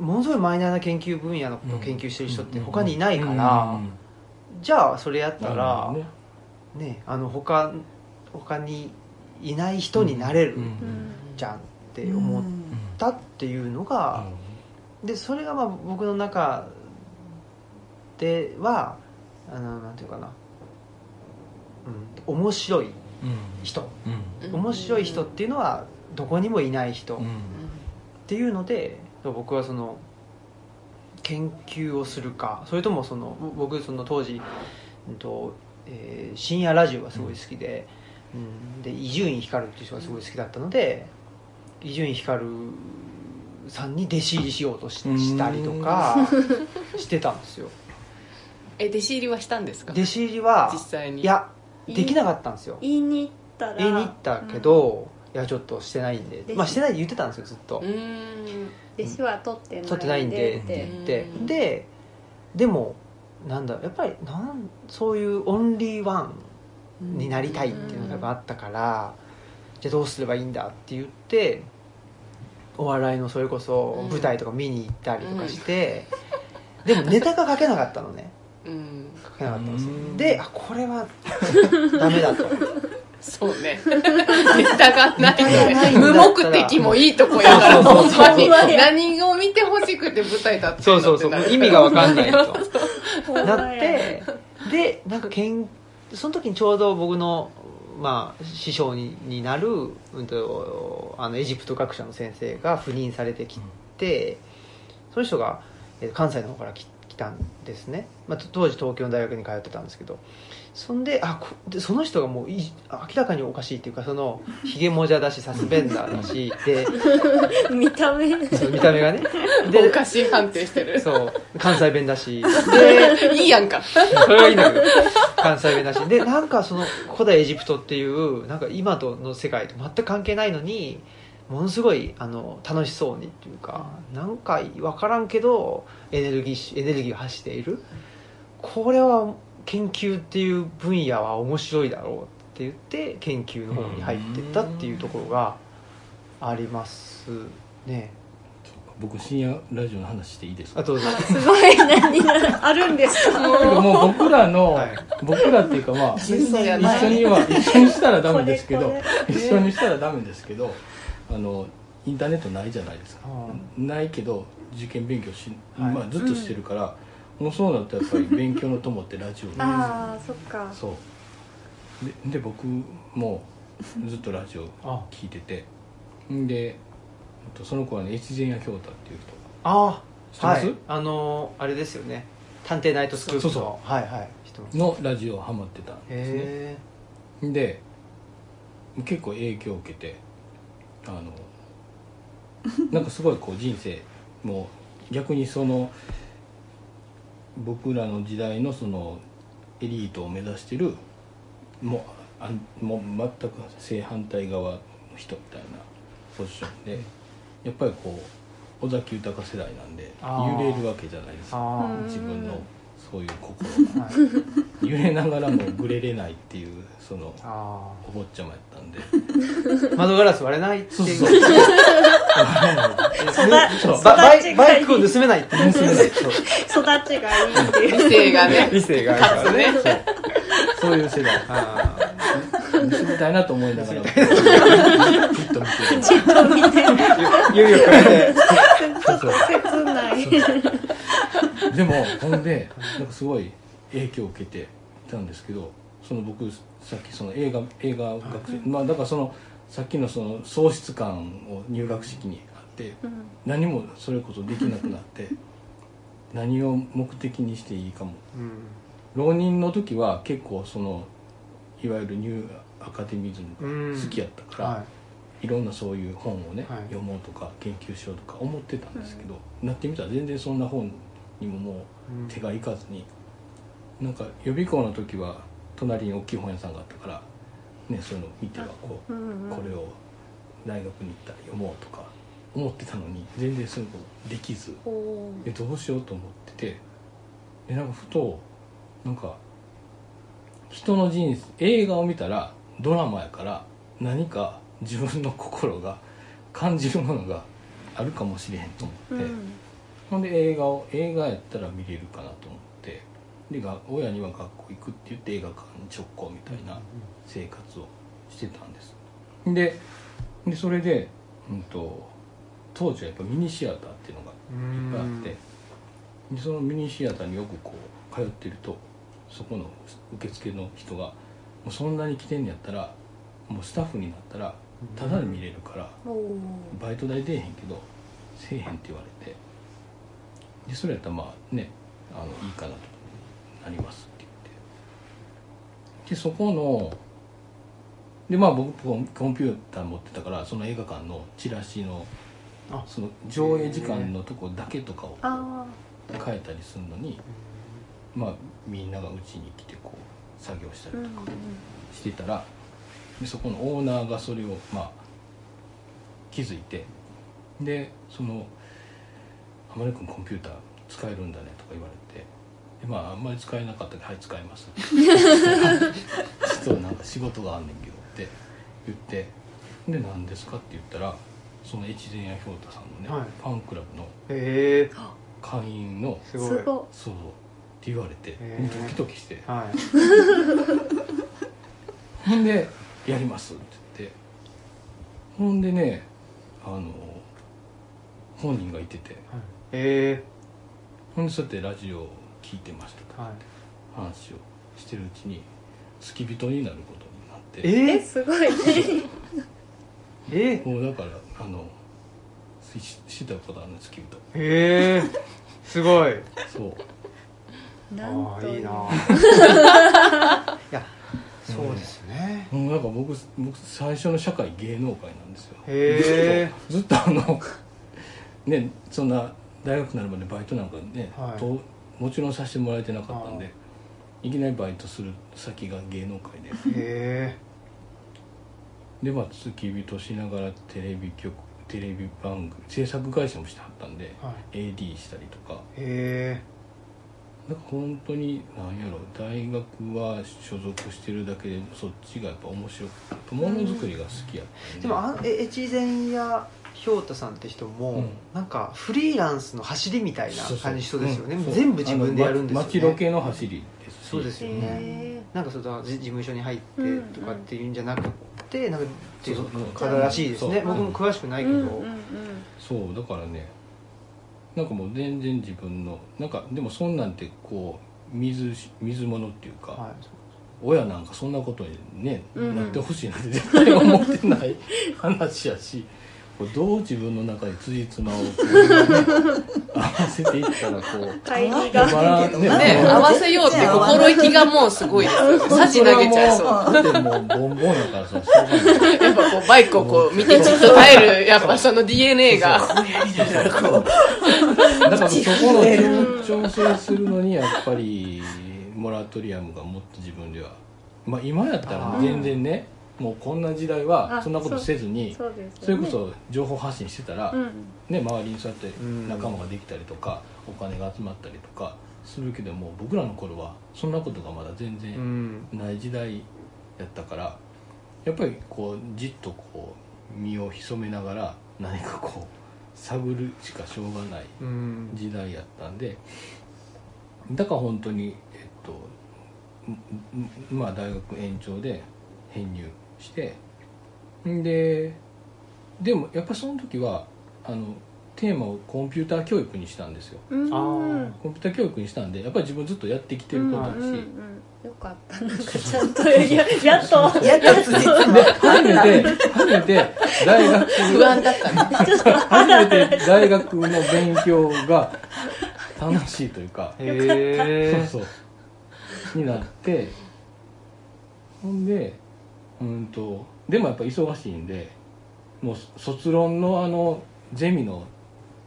ものすごいマイナーな研究分野のことを研究してる人って他にいないから、じゃあそれやったら、ねねあの他他にいない人になれるじゃんって思ったっていうのが、でそれがまあ僕の中ではあのなんていうかな、うん、面白い人。うん。面白い人っていうのはどこにもいない人っうん。ていうので僕はその研究をするかそれともその僕その当時、うんとえー深夜ラジオがすごい好きでうんで伊集院光っていう人がすごい好きだったので伊集院光さんに弟子入りしようとしうんしたりとか してたんですよ。え弟子入りはしたんですか？弟子入りは実際に。いやできなかったんですよ。言いに行ったら。言いに行ったけど、いやちょっとしてないんで。まあしてないって言ってたんですよずっと、うーん。弟子は取ってない取ってないんでって言って。うん。ででもなんだやっぱりなんそういうオンリーワンになりたいっていうのがあったから、じゃあどうすればいいんだって言ってお笑いのそれこそ舞台とか見に行ったりとかして、でもネタが書けなかったのね。うん。書けなかったんですようん。であこれはダメだとそうね。ネタがない無目的もいいとこやからに。何を見てほしくて舞台立ってそうそうそう。意味が分かんないと。なってでなんかけんその時にちょうど僕の、まあ、師匠にになる、うん、とあのエジプト学者の先生が赴任されてきて、その人が、えー関西の方から来来たんですね、まあ、と当時東京の大学に通ってたんですけどそんであこでその人がもうい明らかにおかしいっていうかそのひげもじゃだしサスペンダーだしで 見た目。そう見た目がね。おでかしい判定してる。そう関西弁だし。でいいやんか。それはいいんだけど関西弁だし。でなんかその古代エジプトっていうなんか今との世界と全く関係ないのにものすごいあの楽しそうにっていうかなんか分からんけどエネルギーしエネルギーを発している。これは研究っていう分野は面白いだろうって言って研究の方に入ってったっていうところがありますね。僕深夜ラジオの話していいですか？あとすごい何があるんですか？もう僕らの、はい。僕らっていうかまあ一緒には一緒にしたらダメですけどこれ一緒にしたらダメですけどあのインターネットないじゃないですか。うんないけど受験勉強し、はい。まあ、ずっとしてるから、もうそうなったらやっぱり勉強の友ってラジオああそっか。そう。でで僕もずっとラジオ あ。聞いてて。んでえっとその子はね越前屋京太っていう人。あ知ってます？はい、あのーあれですよね。探偵ナイトスクープのそうそはいはい。のラジオハマってたんですね。へで結構影響を受けてあのなんかすごいこう人生もう逆にその僕らの時代のそのエリートを目指してるもうあもう全く正反対側の人みたいなポジションでやっぱりこう尾崎豊世代なんで揺れるわけじゃないですか。自分のそういう心が。あ、はい、揺れながらもぶれれないっていうそのあお坊ちゃまやったんで。ー 窓ガラス割れないっていう。そうそうそう。育ババイ育ちがいい。バイクを盗めないって盗めないそう。育ちがいいっていう。理性がね。理性があるからね。そう。そういう世代。あ盗みたいなと思いながらじっと見てるじっと見て。ーゆうゆうくら いでそうそう切ないでもほんでなんかすごい影響を受けてたんですけどその僕さっきその映画映画学生まあだからそのさっきのその喪失感を入学式にあってうん。何もそれこそできなくなって 何を目的にしていいかも。うん。浪人の時は結構そのいわゆるニューアカデミズムが好きやったから、はい。ろんなそういう本をね、はい。読もうとか研究しようとか思ってたんですけど、なってみたら全然そんな本にももうんう手がいかずになんか予備校の時は隣に大きい本屋さんがあったから、ね、そういうのを見てはこう、うんうんこれを大学に行ったら読もうとか思ってたのに全然そういうことできずおー。でどうしようと思っててでなんかふとなんか人の人生映画を見たらドラマやから何か自分の心が感じるものがあるかもしれへんと思って、うんほんで映画を映画やったら見れるかなと思って。でが親には学校行くって言って映画館に直行みたいな生活をしてたんです。ででそれで、うん、と当時はやっぱミニシアターっていうのがいっぱいあって。でそのミニシアターによくこう通ってるとそこの受付の人が「もうそんなに来てんのやったらもうスタッフになったらタダで見れるからバイト代出えへんけどせえへんって言われてでそれやったらまあねあのいいかなとなりますって言って。でそこのでまあ僕コンピューター持ってたからその映画館のチラシのあ。その上映時間のとこだけとかをあ変えたりするのにまあみんながうちに来てこう作業したりとかしてたらでそこのオーナーがそれをまあ気づいてでその「浜根君コンピューター使えるんだね」とか言われて。でまああんまり使えなかったけど「はい使えます」実はなんか仕事があんねんけどって言って。で何ですか？って言ったらその越前屋氷太さんのね、はい。ファンクラブの会員のすごい。すごい。そうそうって言われてドキドキして。はい。ほんで「やります」って言って。ほんでねあの本人がいててへほんでそうやってラジオを聞いてましたと。えはい。話をしてるうちに付き人になることになって。ええすごいね。ええもうだからあのししてたことあるんです付き人へえすごい。そう。なんとああいいな。いやそうですね。もうなんか僕僕最初の社会芸能界なんですよ。へえずっと ずっとあのねそんな大学になるまでバイトなんかね、はい。ともちろんさせてもらえてなかったんでい。きなりバイトする先が芸能界で。へでまあ付き人しながらテレビ局テレビ番組制作会社もしてはったんで、はい。AD したりとか。え。へなんか本当に何やろ大学は所属してるだけでそっちがやっぱ面白くものづくりが好きやったんで。もあえ越前屋氷太さんって人も、うん。なんかフリーランスの走りみたいな感じ人ですよね。うん。そう全部自分でやるんですよね。あのま街ロケの走りですし。そうですよね。へなんかそのじ事務所に入ってとかっていうんじゃなくて、なんかっていう方らしいですね。そう。僕も詳しくないけど、うんうんうん。そうだからねなんかもう全然自分のなんかでもそんなんてこう水水物っていうか、はい。親なんかそんなことにね、うんうん。なってほしいなんて絶対思ってない話やしこうどう自分の中に辻褄をね、合わせていったらこう会議が。バラねね合わせようって心意気がもうすごいさじ投げちゃいそう。だってもうボンボンやからさしょうがない。やっぱこうバイクをこう見てじっと耐えるやっぱその DNA が。だからそこの調調整するのにやっぱりモラトリアムがもっと自分では。まあ今やったら全然ねもうこんな時代はあそんなことせずにそれこそ情報発信してたら、うんね、周りにそうやって仲間ができたりとか、お金が集まったりとかするけども僕らの頃はそんなことがまだ全う然ん。ない時代やったからやっぱりこうじっとこう身を潜めながら何かこう探るしかしょうがないうん。時代やったんでだから本当にえっとまあ大学延長で編入してんででもやっぱその時はあのテーマをコンピューター教育にしたんですよ。コンピューター教育にしたんでやっぱり自分ずっとやってきてることだし、うんうんうん。よかった。なんかちゃんとややっとやっと初めて初めて大学不安だった。ね初めて大学の勉強が楽しいというかへえそうそう。になってほんでうんとでもやっぱ忙しいんでもう卒論のあのゼミの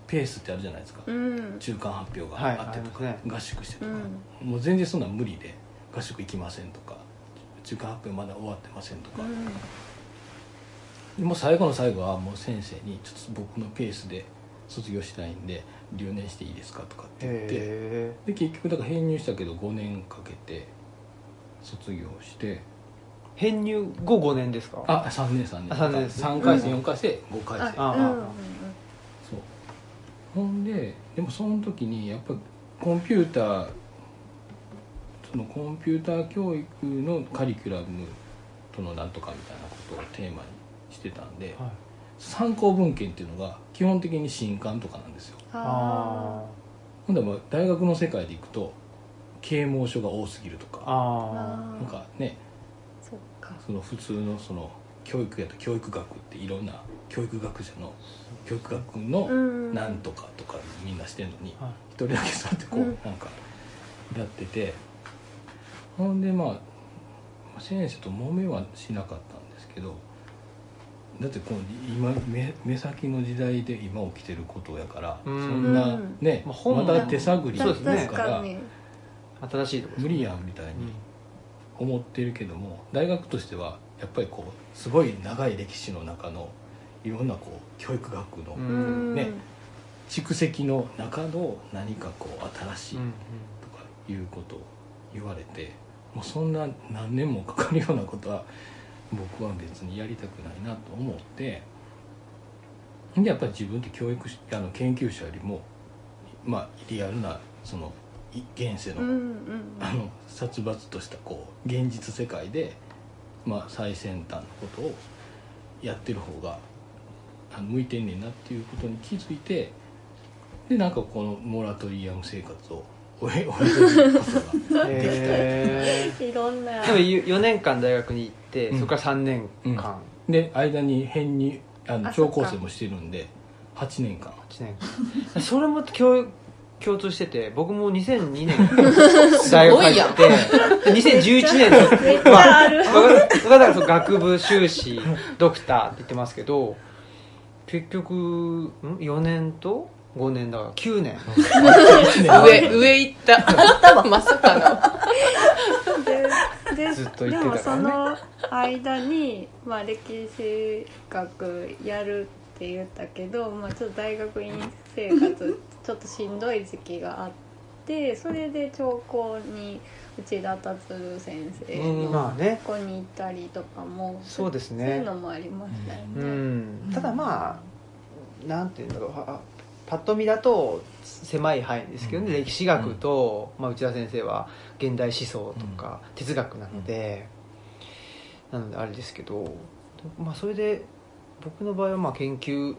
ペースってあるじゃないですか、うん。中間発表はいがあってとか、ありま合宿してとか、うん。もう全然そんなん無理で合宿行きませんとか中間発表まだ終わってませんとか、でもう最後の最後はもう先生に「ちょっと僕のペースで卒業したいんで留年していいですか?」とかって言ってへで結局だから編入したけど5年かけて卒業してー編入後5年ですか？あ3年3年。あ三年。です3回戦4回戦。5回戦、あうんうんそう。ほんででもその時にやっぱコンピューターそのコンピューター教育のカリキュラムとのなんとかみたいなことをテーマにしてたんで、はい。参考文献っていうのが基本的に新刊とかなんですよ。あほんでもう大学の世界でいくと啓蒙書が多すぎるとーかあ。なんかねそっか。その普通のその教育やと教育学っていろんな教育学者の教育学のうん。なんとかとかみんなしてんのにはい。一人だけそうやってこううん。なんかやってて。ほんでまあ先生と揉めはしなかったんですけどだってこう今目目先の時代で今起きてることやからそうん。んなねまあ本まだ手探りだそうですから新しいところ無理やんみたいに思ってるけども大学としてはやっぱりこうすごい長い歴史の中のいろんなこう教育学のね蓄積の中の何かこう新しいうんとかいうことを言われてもうそんな何年もかかるようなことは僕は別にやりたくないなと思ってでやっぱり自分って教育しあの研究者よりもまあリアルなそのい現世の、うんうんあの殺伐としたこう現実世界で、まあ、最先端のことをやってる方があの向いてんねんなっていうことに気づいてでなんかこのモラトリアム生活を終え終えることがへいろんな。ーでも4年間大学に行って、うん。そこから3年間、で間に編入あのあ超高生もしてるんで8年間。8年間。それも共共通してて僕も2002年 大学入ってで2011年のめっちゃある。僕だからその学部修士 ドクターって言ってますけど結局ん？4年と5年だから9年。上上行った。まさかででずっと言でってたからね。もその間に、まあ、歴史学やるって言ったけど、まあ、ちょっと大学院生活ちょっとしんどい時期があってそれで長考に内田達先生のまあね。ここに行ったりとかもそうですそういうねのもありましたようね。ん。ただまあなんていうんだろう。あパッと見だと狭い範囲ですけどね、うん。歴史学と、まあ、内田先生は現代思想とか哲学なので、なのであれですけど、まあ、それで僕の場合はまあ研究、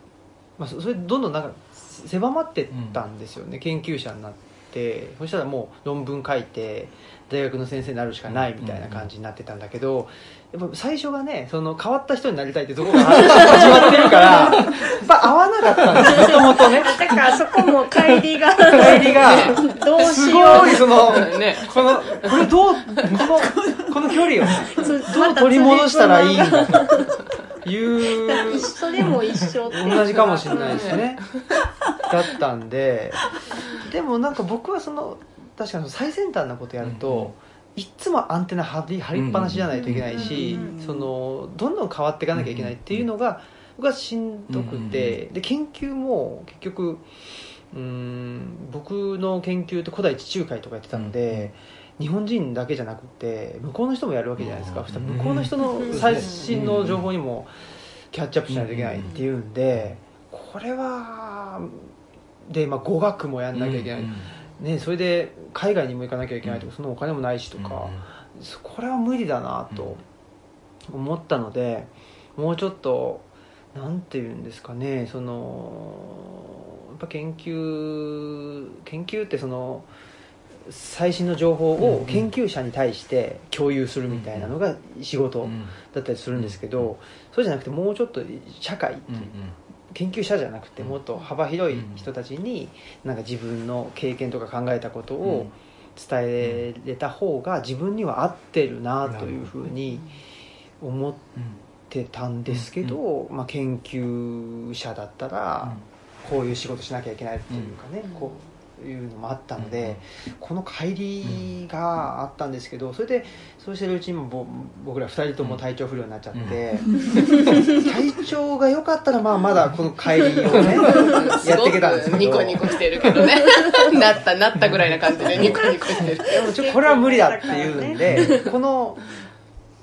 まあ、そそれでどんどんなんか狭まってったんですよね、研究者になって。そしたらもう論文書いて大学の先生になるしかないみたいな感じになってたんだけど、やっぱ最初がねその変わった人になりたいってところが始まってるから やっぱ合わなかったんですもともとね。だからそこも帰りが帰りが。どうすしよごいそののねこのこれどうこのこの距離を。どう取り戻したらいいんだと。いう。一緒でも一緒っていう同じかもしれないですね。だったんで。でもなんか僕はその確かに最先端なことやると、いっつもアンテナ張り張りっぱなしじゃないといけないし、そのどんどん変わっていかなきゃいけないっていうのが僕はしんどくて、で研究も結局うーん僕の研究って古代地中海とかやってたので、日本人だけじゃなくて向こうの人もやるわけじゃないですか、うんそしたら向こうの人の最新の情報にもキャッチアップしないといけないっていうんでこれはで、まあ、語学もやんなきゃいけない、ね、それで海外にも行かなきゃいけないとかそのお金もないしとか、そこれは無理だなと思ったのでもうちょっとなんていうんですかねそのやっぱ研究研究ってその最新の情報を研究者に対して共有するみたいなのが仕事だったりするんですけど、そうじゃなくてもうちょっと社会、研究者じゃなくてもっと幅広い人たちになんか自分の経験とか考えたことを伝えれた方が自分には合ってるなというふうに思ってたんですけど、まあ、研究者だったらこういう仕事しなきゃいけないっていうかね、うん。こういうのもあったので、この乖離があったんですけどそれでそうしてるうちにもぼ僕ら2人とも体調不良になっちゃって、体調が良かったらまあまだこの乖離をね やっていけたんですけど。ニコニコしてるけどね。なったなったぐらいな感じでニコニコしてる。でもちょこれは無理だっていうんで、この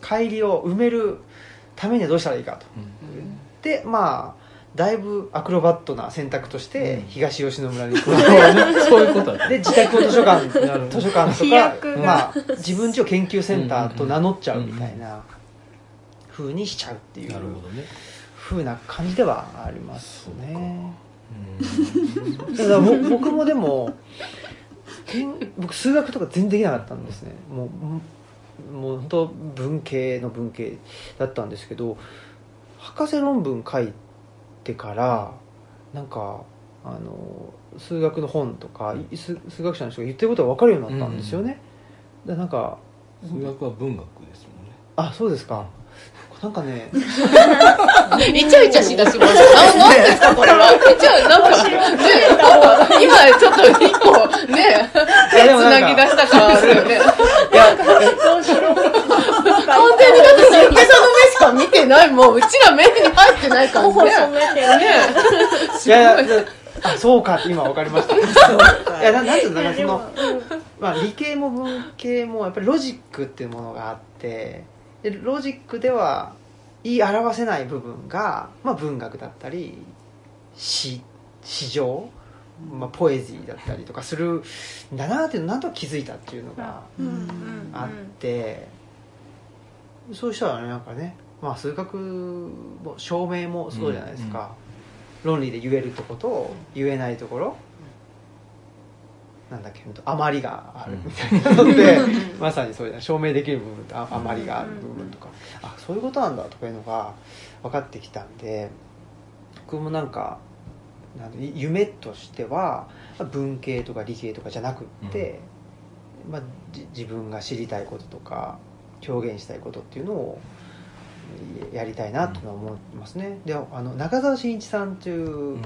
乖離を埋めるためにはどうしたらいいかと。でまあだいぶアクロバットな選択としてうん。東吉野村に加わるそういうことだで自宅を図書館図書館と飛かまあ、自分家を研究センターと名乗っちゃうみたいな風にしちゃうっていうなるほどね。風な感じではありますね。うん。だからぼ僕もでもけん僕数学とか全然できなかったんですね。もうもう本当文系の文系だったんですけど博士論文書いてからなんかあの数学の本とかい数数学者の人が言ってることが分かるようになったんですよね、だからなんか数学は文学ですもんね。あそうですか。なんかね イチャイチャしだしましたななんですかこれは。イチャなんかね今ちょっと一個ねいやでもつなんかなぎ出した感あるよね。いやどうしろ 完全にだってさ池田の目しか見てない。もううちら目に入ってない感じ頬ね。いやいやあそうかって今分かりました。いやななんていうのかなその、まあ、理系も文系もやっぱりロジックっていうものがあってでロジックでは言い表せない部分が、まあ、文学だったり詩詩情、まあ、ポエジーだったりとかするんだなっていうのをなんと気づいたっていうのがうん。うん。あって、そうしたらねなんかね、まあ、数学も証明もそうじゃないですか、論理で言えるとこと言えないところ。なんだっけ余りがあるみたいなので、まさにそうじゃない。証明できる部分とあ余りがある部分とか、あそういうことなんだとかいうのが分かってきたんで僕もなんかなんだ夢としては文系とか理系とかじゃなくって、まあ、じ自分が知りたいこととか表現したいことっていうのをやりたいなと思いますね、であの中澤慎一さんという、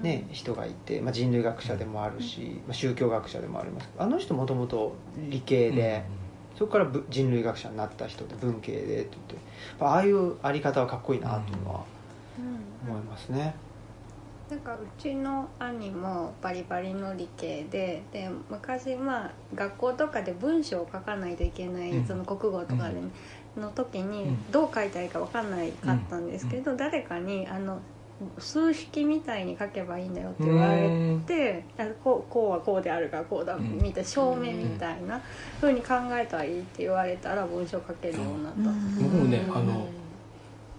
ね、人がいて、まあ、人類学者でもあるし、まあ、宗教学者でもあります。あの人もともと理系で、そこからぶ人類学者になった人で文系でって言ってああいうあり方はかっこいいなっていうのは思いますね、なんかうちの兄もバリバリの理系でで昔まあ学校とかで文章を書かないといけない、うん。その国語とかで、の時にうん。どう書いたらいいか分かんないかったんですけど、誰かにあの数式みたいに書けばいいんだよって言われてあこうこうはこうであるからこうだうんみたいな証明みたいな風に考えたらいいって言われたら文章書けるようになった。僕もねあの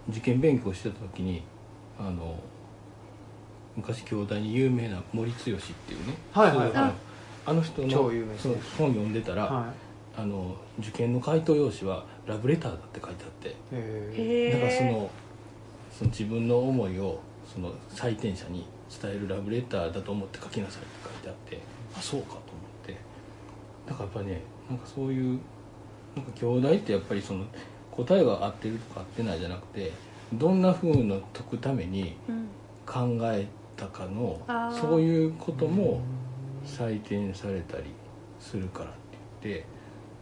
受験勉強してた時にあの昔京大に有名な森剛っていうねはいはいあの人の超有名ですね。そう本読んでたら、はあの受験の回答用紙はラブレターだって書いてあってだからそのその自分の思いをその採点者に伝えるラブレターだと思って書きなさいって書いてあってあそうかと思って。だからやっぱりねなんかそういうなんか兄弟ってやっぱりその答えが合ってるとか合ってないじゃなくてどんなふうの解くためにうん考えたかのあー。そういうことも採点されたりするからって言って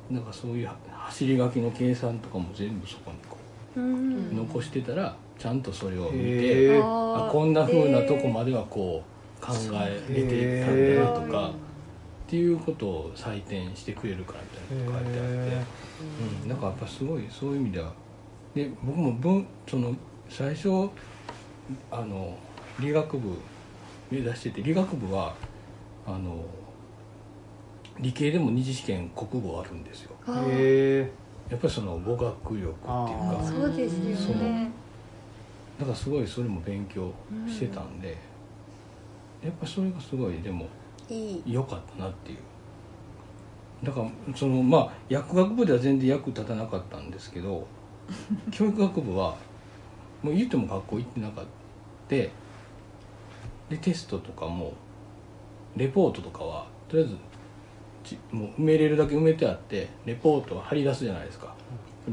なんかそういう走り書きの計算とかも全部そこにこう残してたらちゃんとそれを見へてー。あこんなふうなとこまではこう考えれてたんだよとかっていうことを採点してくれるからみたいなのが書いてあって。うん、なんかやっぱすごいそういう意味では。で僕も文その最初あの理学部目指してて理学部はあの理系でも二次試験国語あるんですよ。あー。えやっぱりその語学力っていうあかー。そうですよね。だからすごいそれも勉強してたんで、やっぱそれがすごいでも良かったなっていう。だからそのまあ薬学部では全然役立たなかったんですけど 教育学部はもう言っても学校行ってなかった。でテストとかもレポートとかはとりあえずちもう埋めれるだけ埋めてあってレポートは貼り出すじゃないですか。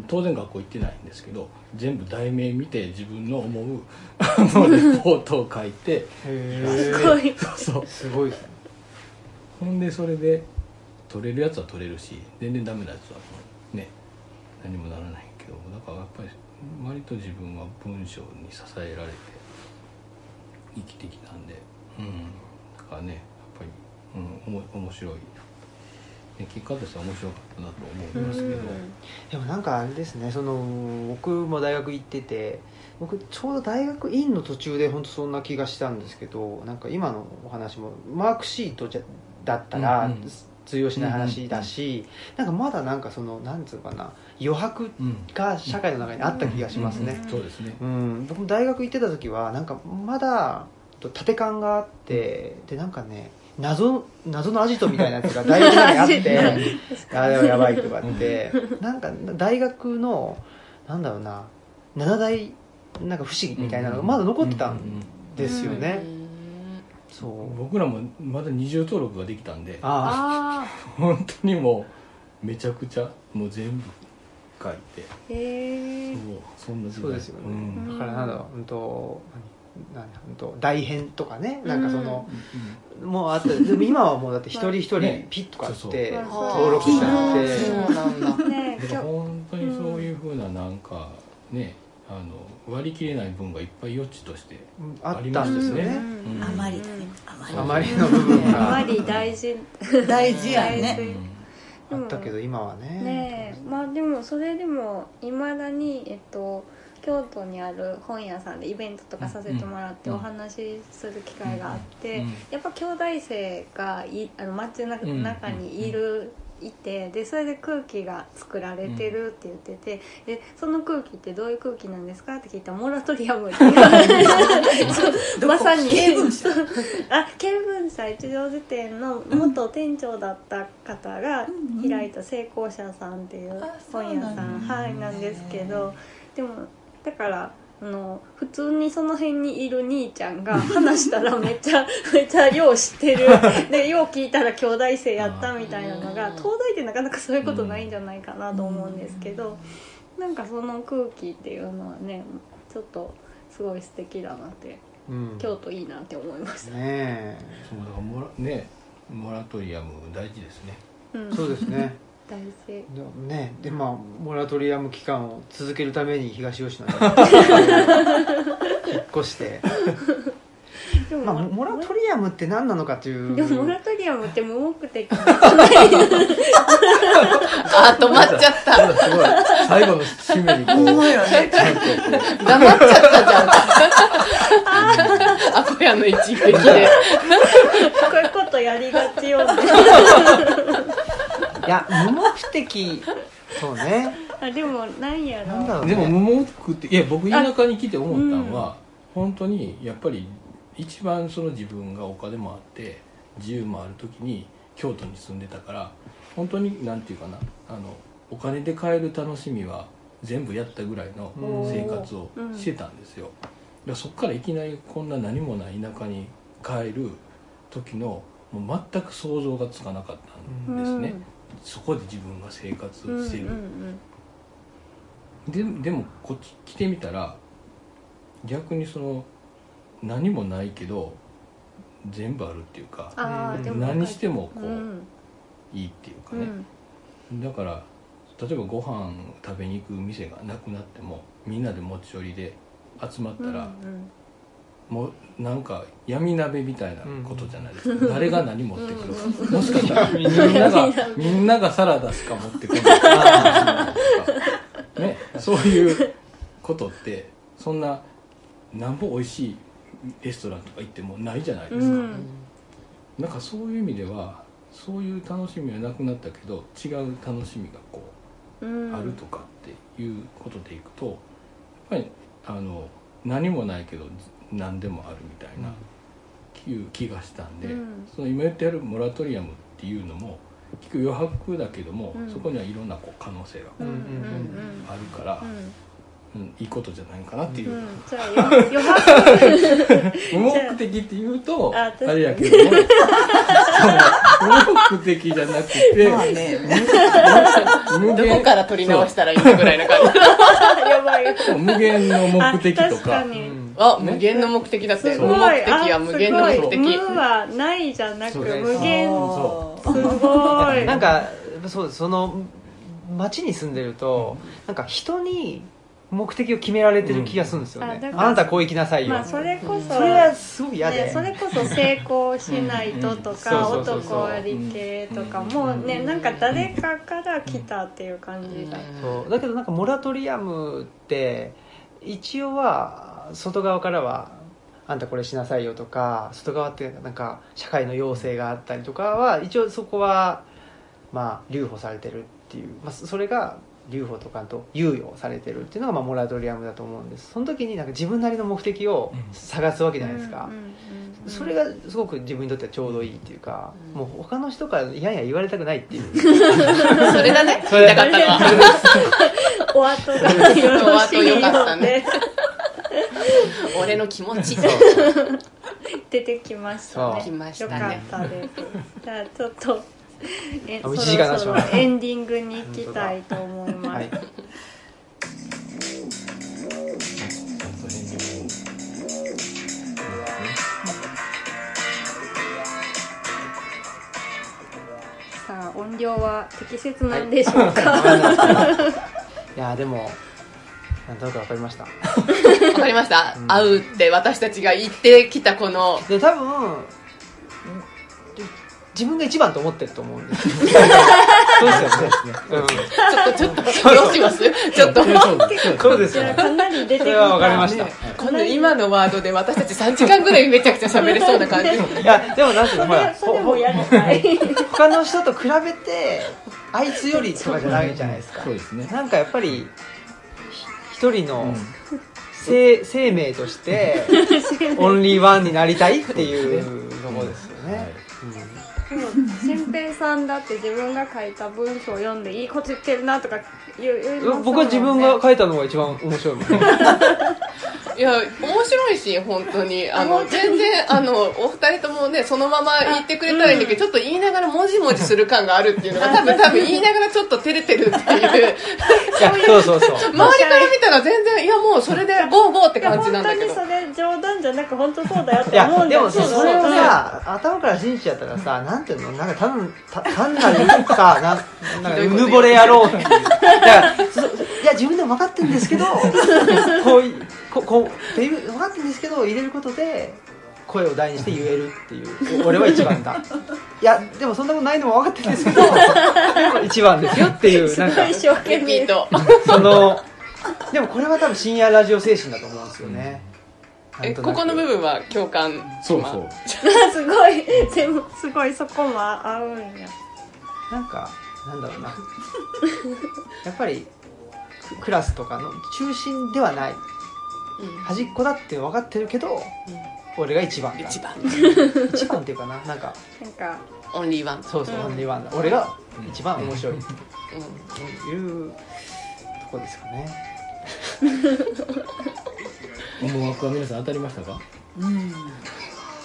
当然学校行ってないんですけど全部題名見て自分の思う あのレポートを書いてへすごいそう。すごいですね。ほんでそれで取れるやつは取れるし全然ダメなやつはね何もならないけどだからやっぱり割と自分は文章に支えられて生きてきたんでうん。だからねやっぱり、うん、おも面白い、ね、結果としては面白かったなと思いますけど、でもなんかあれですねその僕も大学行ってて僕ちょうど大学院の途中で本当そんな気がしたんですけどなんか今のお話もマークシートじゃだったらうんうん。通用しない話だし、なんかまだなんかそのなんつうのかな余白うん。が社会の中にあった気がしますね、そうですね。うん、僕も大学行ってた時はなんかまだ縦感があってでなんかね謎謎のアジトみたいなやつが大学にあって あれはやばいとかって。なんか大学のなんだろうな七大なんか不思議みたいなのがまだ残ってたんですよね、そう。僕らもまだ二重登録ができたんでああ本当にもうめちゃくちゃもう全部書いて。あへえそうそんな時代。そうですよね。ん。あだからなんだろううんと何何うんと大編とかね。なんかその、もうあって でも今はもうだって一人一人ね。ピッとかって登録しちゃって。そうなんだ本当にそういうふうななんかねあの割り切れない分がいっぱい余地としてあったんですよね。あまりだね。あまりあまりの部分あがまり大事大事や大ね事あったけど今はね。ねえ。まあでもそれでもいまだにえっと京都にある本屋さんでイベントとかさせてもらってうんお話しする機会があって、うんやっぱ兄弟生がいあの街のうん中にいる、いてでそれで空気が作られてるって言ってて、でその空気ってどういう空気なんですかって聞いたらモラトリアムって まさに。経文社あ経文社一条辞典の元店長だった方が開いた成功者さんっていうあ本屋さん、はいなんですけどでもだからあの普通にその辺にいる兄ちゃんが話したらめっちゃ めっちゃよう知ってる。でよう聞いたら兄弟生やったみたいなのがうん。東大ってなかなかそういうことないんじゃないかなと思うんですけどなんかその空気っていうのはねちょっとすごい素敵だなってうん。京都いいなって思いました。ねそうだからモラねモラトリアム大事ですね。うん。えそうですね 大事。でもねでまあモラトリアム期間を続けるために東吉野に 引っ越して、でもまあ、モラトリアムって何なのかという。でもモラトリアムって無目的あ止まっちゃった。ただすごい。最後の締めにこう。黙っちゃったじゃん。アコヤの一撃で。こういうことやりがちよね いや無目的。そうね。あでもなんやろ。なんだろうでもね無目的いや僕田舎に来て思ったのは、本当にやっぱり一番その自分がお金もあって自由もある時に京都に住んでたから本当になんていうかなあのお金で買える楽しみは全部やったぐらいの生活をしてたんですよ、だからそっからいきなりこんな何もない田舎に帰る時のもう全く想像がつかなかったんですね、そこで自分が生活うんしてる、うんうんででもこっち来てみたら逆にその何もないけど全部あるっていうか何してもこう、うん。いいっていうかうね、ん。だから例えばご飯食べに行く店がなくなってもみんなで持ち寄りで集まったら、うんもうなんか闇鍋みたいなことじゃないですか、誰が何持ってくるか、もしかしたらみんながみんながサラダしか持ってこないねそういうことってそんななんぼ美味しいレストランとか行ってもないじゃないですか、うん。なんかそういう意味ではそういう楽しみはなくなったけど違う楽しみがこううん。あるとかっていうことでいくとやっぱりあの何もないけど何でもあるみたいな、いう気がしたんで、うん。その今言ってあるモラトリアムっていうのも結局余白だけども、うん。そこにはいろんなこう可能性がうんうんうん。うんあるから、うん。うん、いいことじゃないかなっていう。う、ん。じゃあよ余白。無目的って言うとあれやけどもその無目的じゃなくて、まあね。無どこから取り直したらいいのぐらいな感じ。やばい。そう無限の目的とか。かにあ無限の目的だって。すごい。無目的は無限の目的。あすごい無はない。じゃなく無限。そすごい。なんかそうその街に住んでるとなんか人に目的を決められてる気がするんですよね、うん。あだからあなたこう行きなさいよ、まあそれこそそれはすごい嫌で、ね、それこそ成功しないととうん。か男あり系とかもうねなんか誰かから来たっていう感じがそう。だけどなんかモラトリアムって一応は外側からはあんたこれしなさいよとか外側ってなんか社会の要請があったりとかは一応そこはまあ留保されてるっていう、まあ、それが留保とかと猶予されてるっていうのがまあモラトリアムだと思うんです。その時になんか自分なりの目的を探すわけじゃないですか、うんうんうんそれがすごく自分にとってはちょうどいいっていうか、もう他の人から嫌や言われたくないっていう。それだね。そいたかったのはお後がよろしいお後よかったようね。で 俺の気持ち。出てきましたね。よかねったです。じゃあちょっとえそろそろエンディングに行きたいと思います、はい。さあ音量は適切なんでしょうか、いやでもなんとなく分かりました。わかりました、会うって私たちが言ってきたこの。で多分自分が一番と思ってると思うんですよそうですよね、うん、ちょっとちょっとどうします？ちょっと。そうですよじゃあかなり出てきたそれは分かりました。今度今のワードで私たち3時間ぐらいめちゃくちゃ喋れそうな感じ。いやでもなんていうのほら他の人と比べてあいつよりとかじゃないじゃないですか。そうですね。なんかやっぱりひ一人の生,、生命として オンリーワンになりたいっていうところですよね、はい。でも新平さんだって自分が書いた文章を読んでいいこと言ってるなとか言うね。僕は自分が書いたのが一番面白い。いや面白いし本当に。あの全然あのお二人ともねそのまま言ってくれたらいいんだけど、ちょっと言いながらもじもじする感があるっていうのが多分多分言いながらちょっと照れてるっていう。いやそうそうそう。周りから見たら全然いやもうそれでゴーゴーって感じなんだけど。それ冗談じゃなく本当そうだよといや思うんだよ。でもさそれをさ頭から信じちゃったらさなんていうのなんか単た単なるさ なんなんかうぬぼれ野郎っていう。だからそいや自分でも分かってるんですけど こういここうっていう分かってるんですけど入れることで声を大にして言えるっていう。俺は一番だ。いやでもそんなことないのも分かってるんですけど。一番ですよっていうなんか。一生懸命。ートそのでもこれは多分深夜ラジオ精神だと思うんですよね、えここの部分は共感。そうそう。すごい。でもすごいそこも合うんや。なんかなんだろうな。やっぱりククラスとかの中心ではない。端っこだって分かってるけど、俺が一番だ。一番。一番っていうかな。なんかなんか。オンリーワン。そうそう、うんオンリーワンだ。俺が一番面白い、うというとこですかね 思惑は皆さん当たりましたか？うん。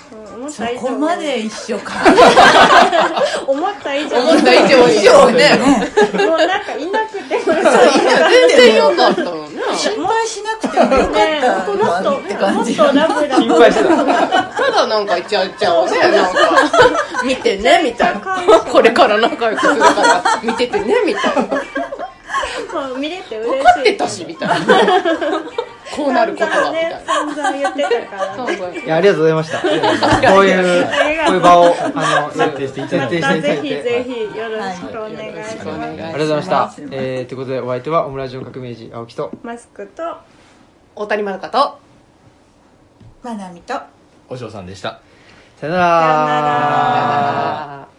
そ思った以上こまで一緒か。思った以上。ん思った以上以上ね。もうなんかいなくても。全然よかったもんね。心配しなくてもよかった。もっとって感じもっとラブラブ。心配してた。ただなんかイチャイチャをねなんか見てねみたいな。これから仲良くするから。見ててねみたいな。もう見れて嬉しい。分かってたしみたいなこうなることはみたいな。散々言ってたからね。いやありがとうございました。こういうこういう場をあの設定していただいて。またぜひぜひよろしくお願いします。ありがとうございました、えー、ということでお相手はオムラジオ革命児青木とマスクと大谷まるかとまなみとお嬢さんでした。さよなら。さよなら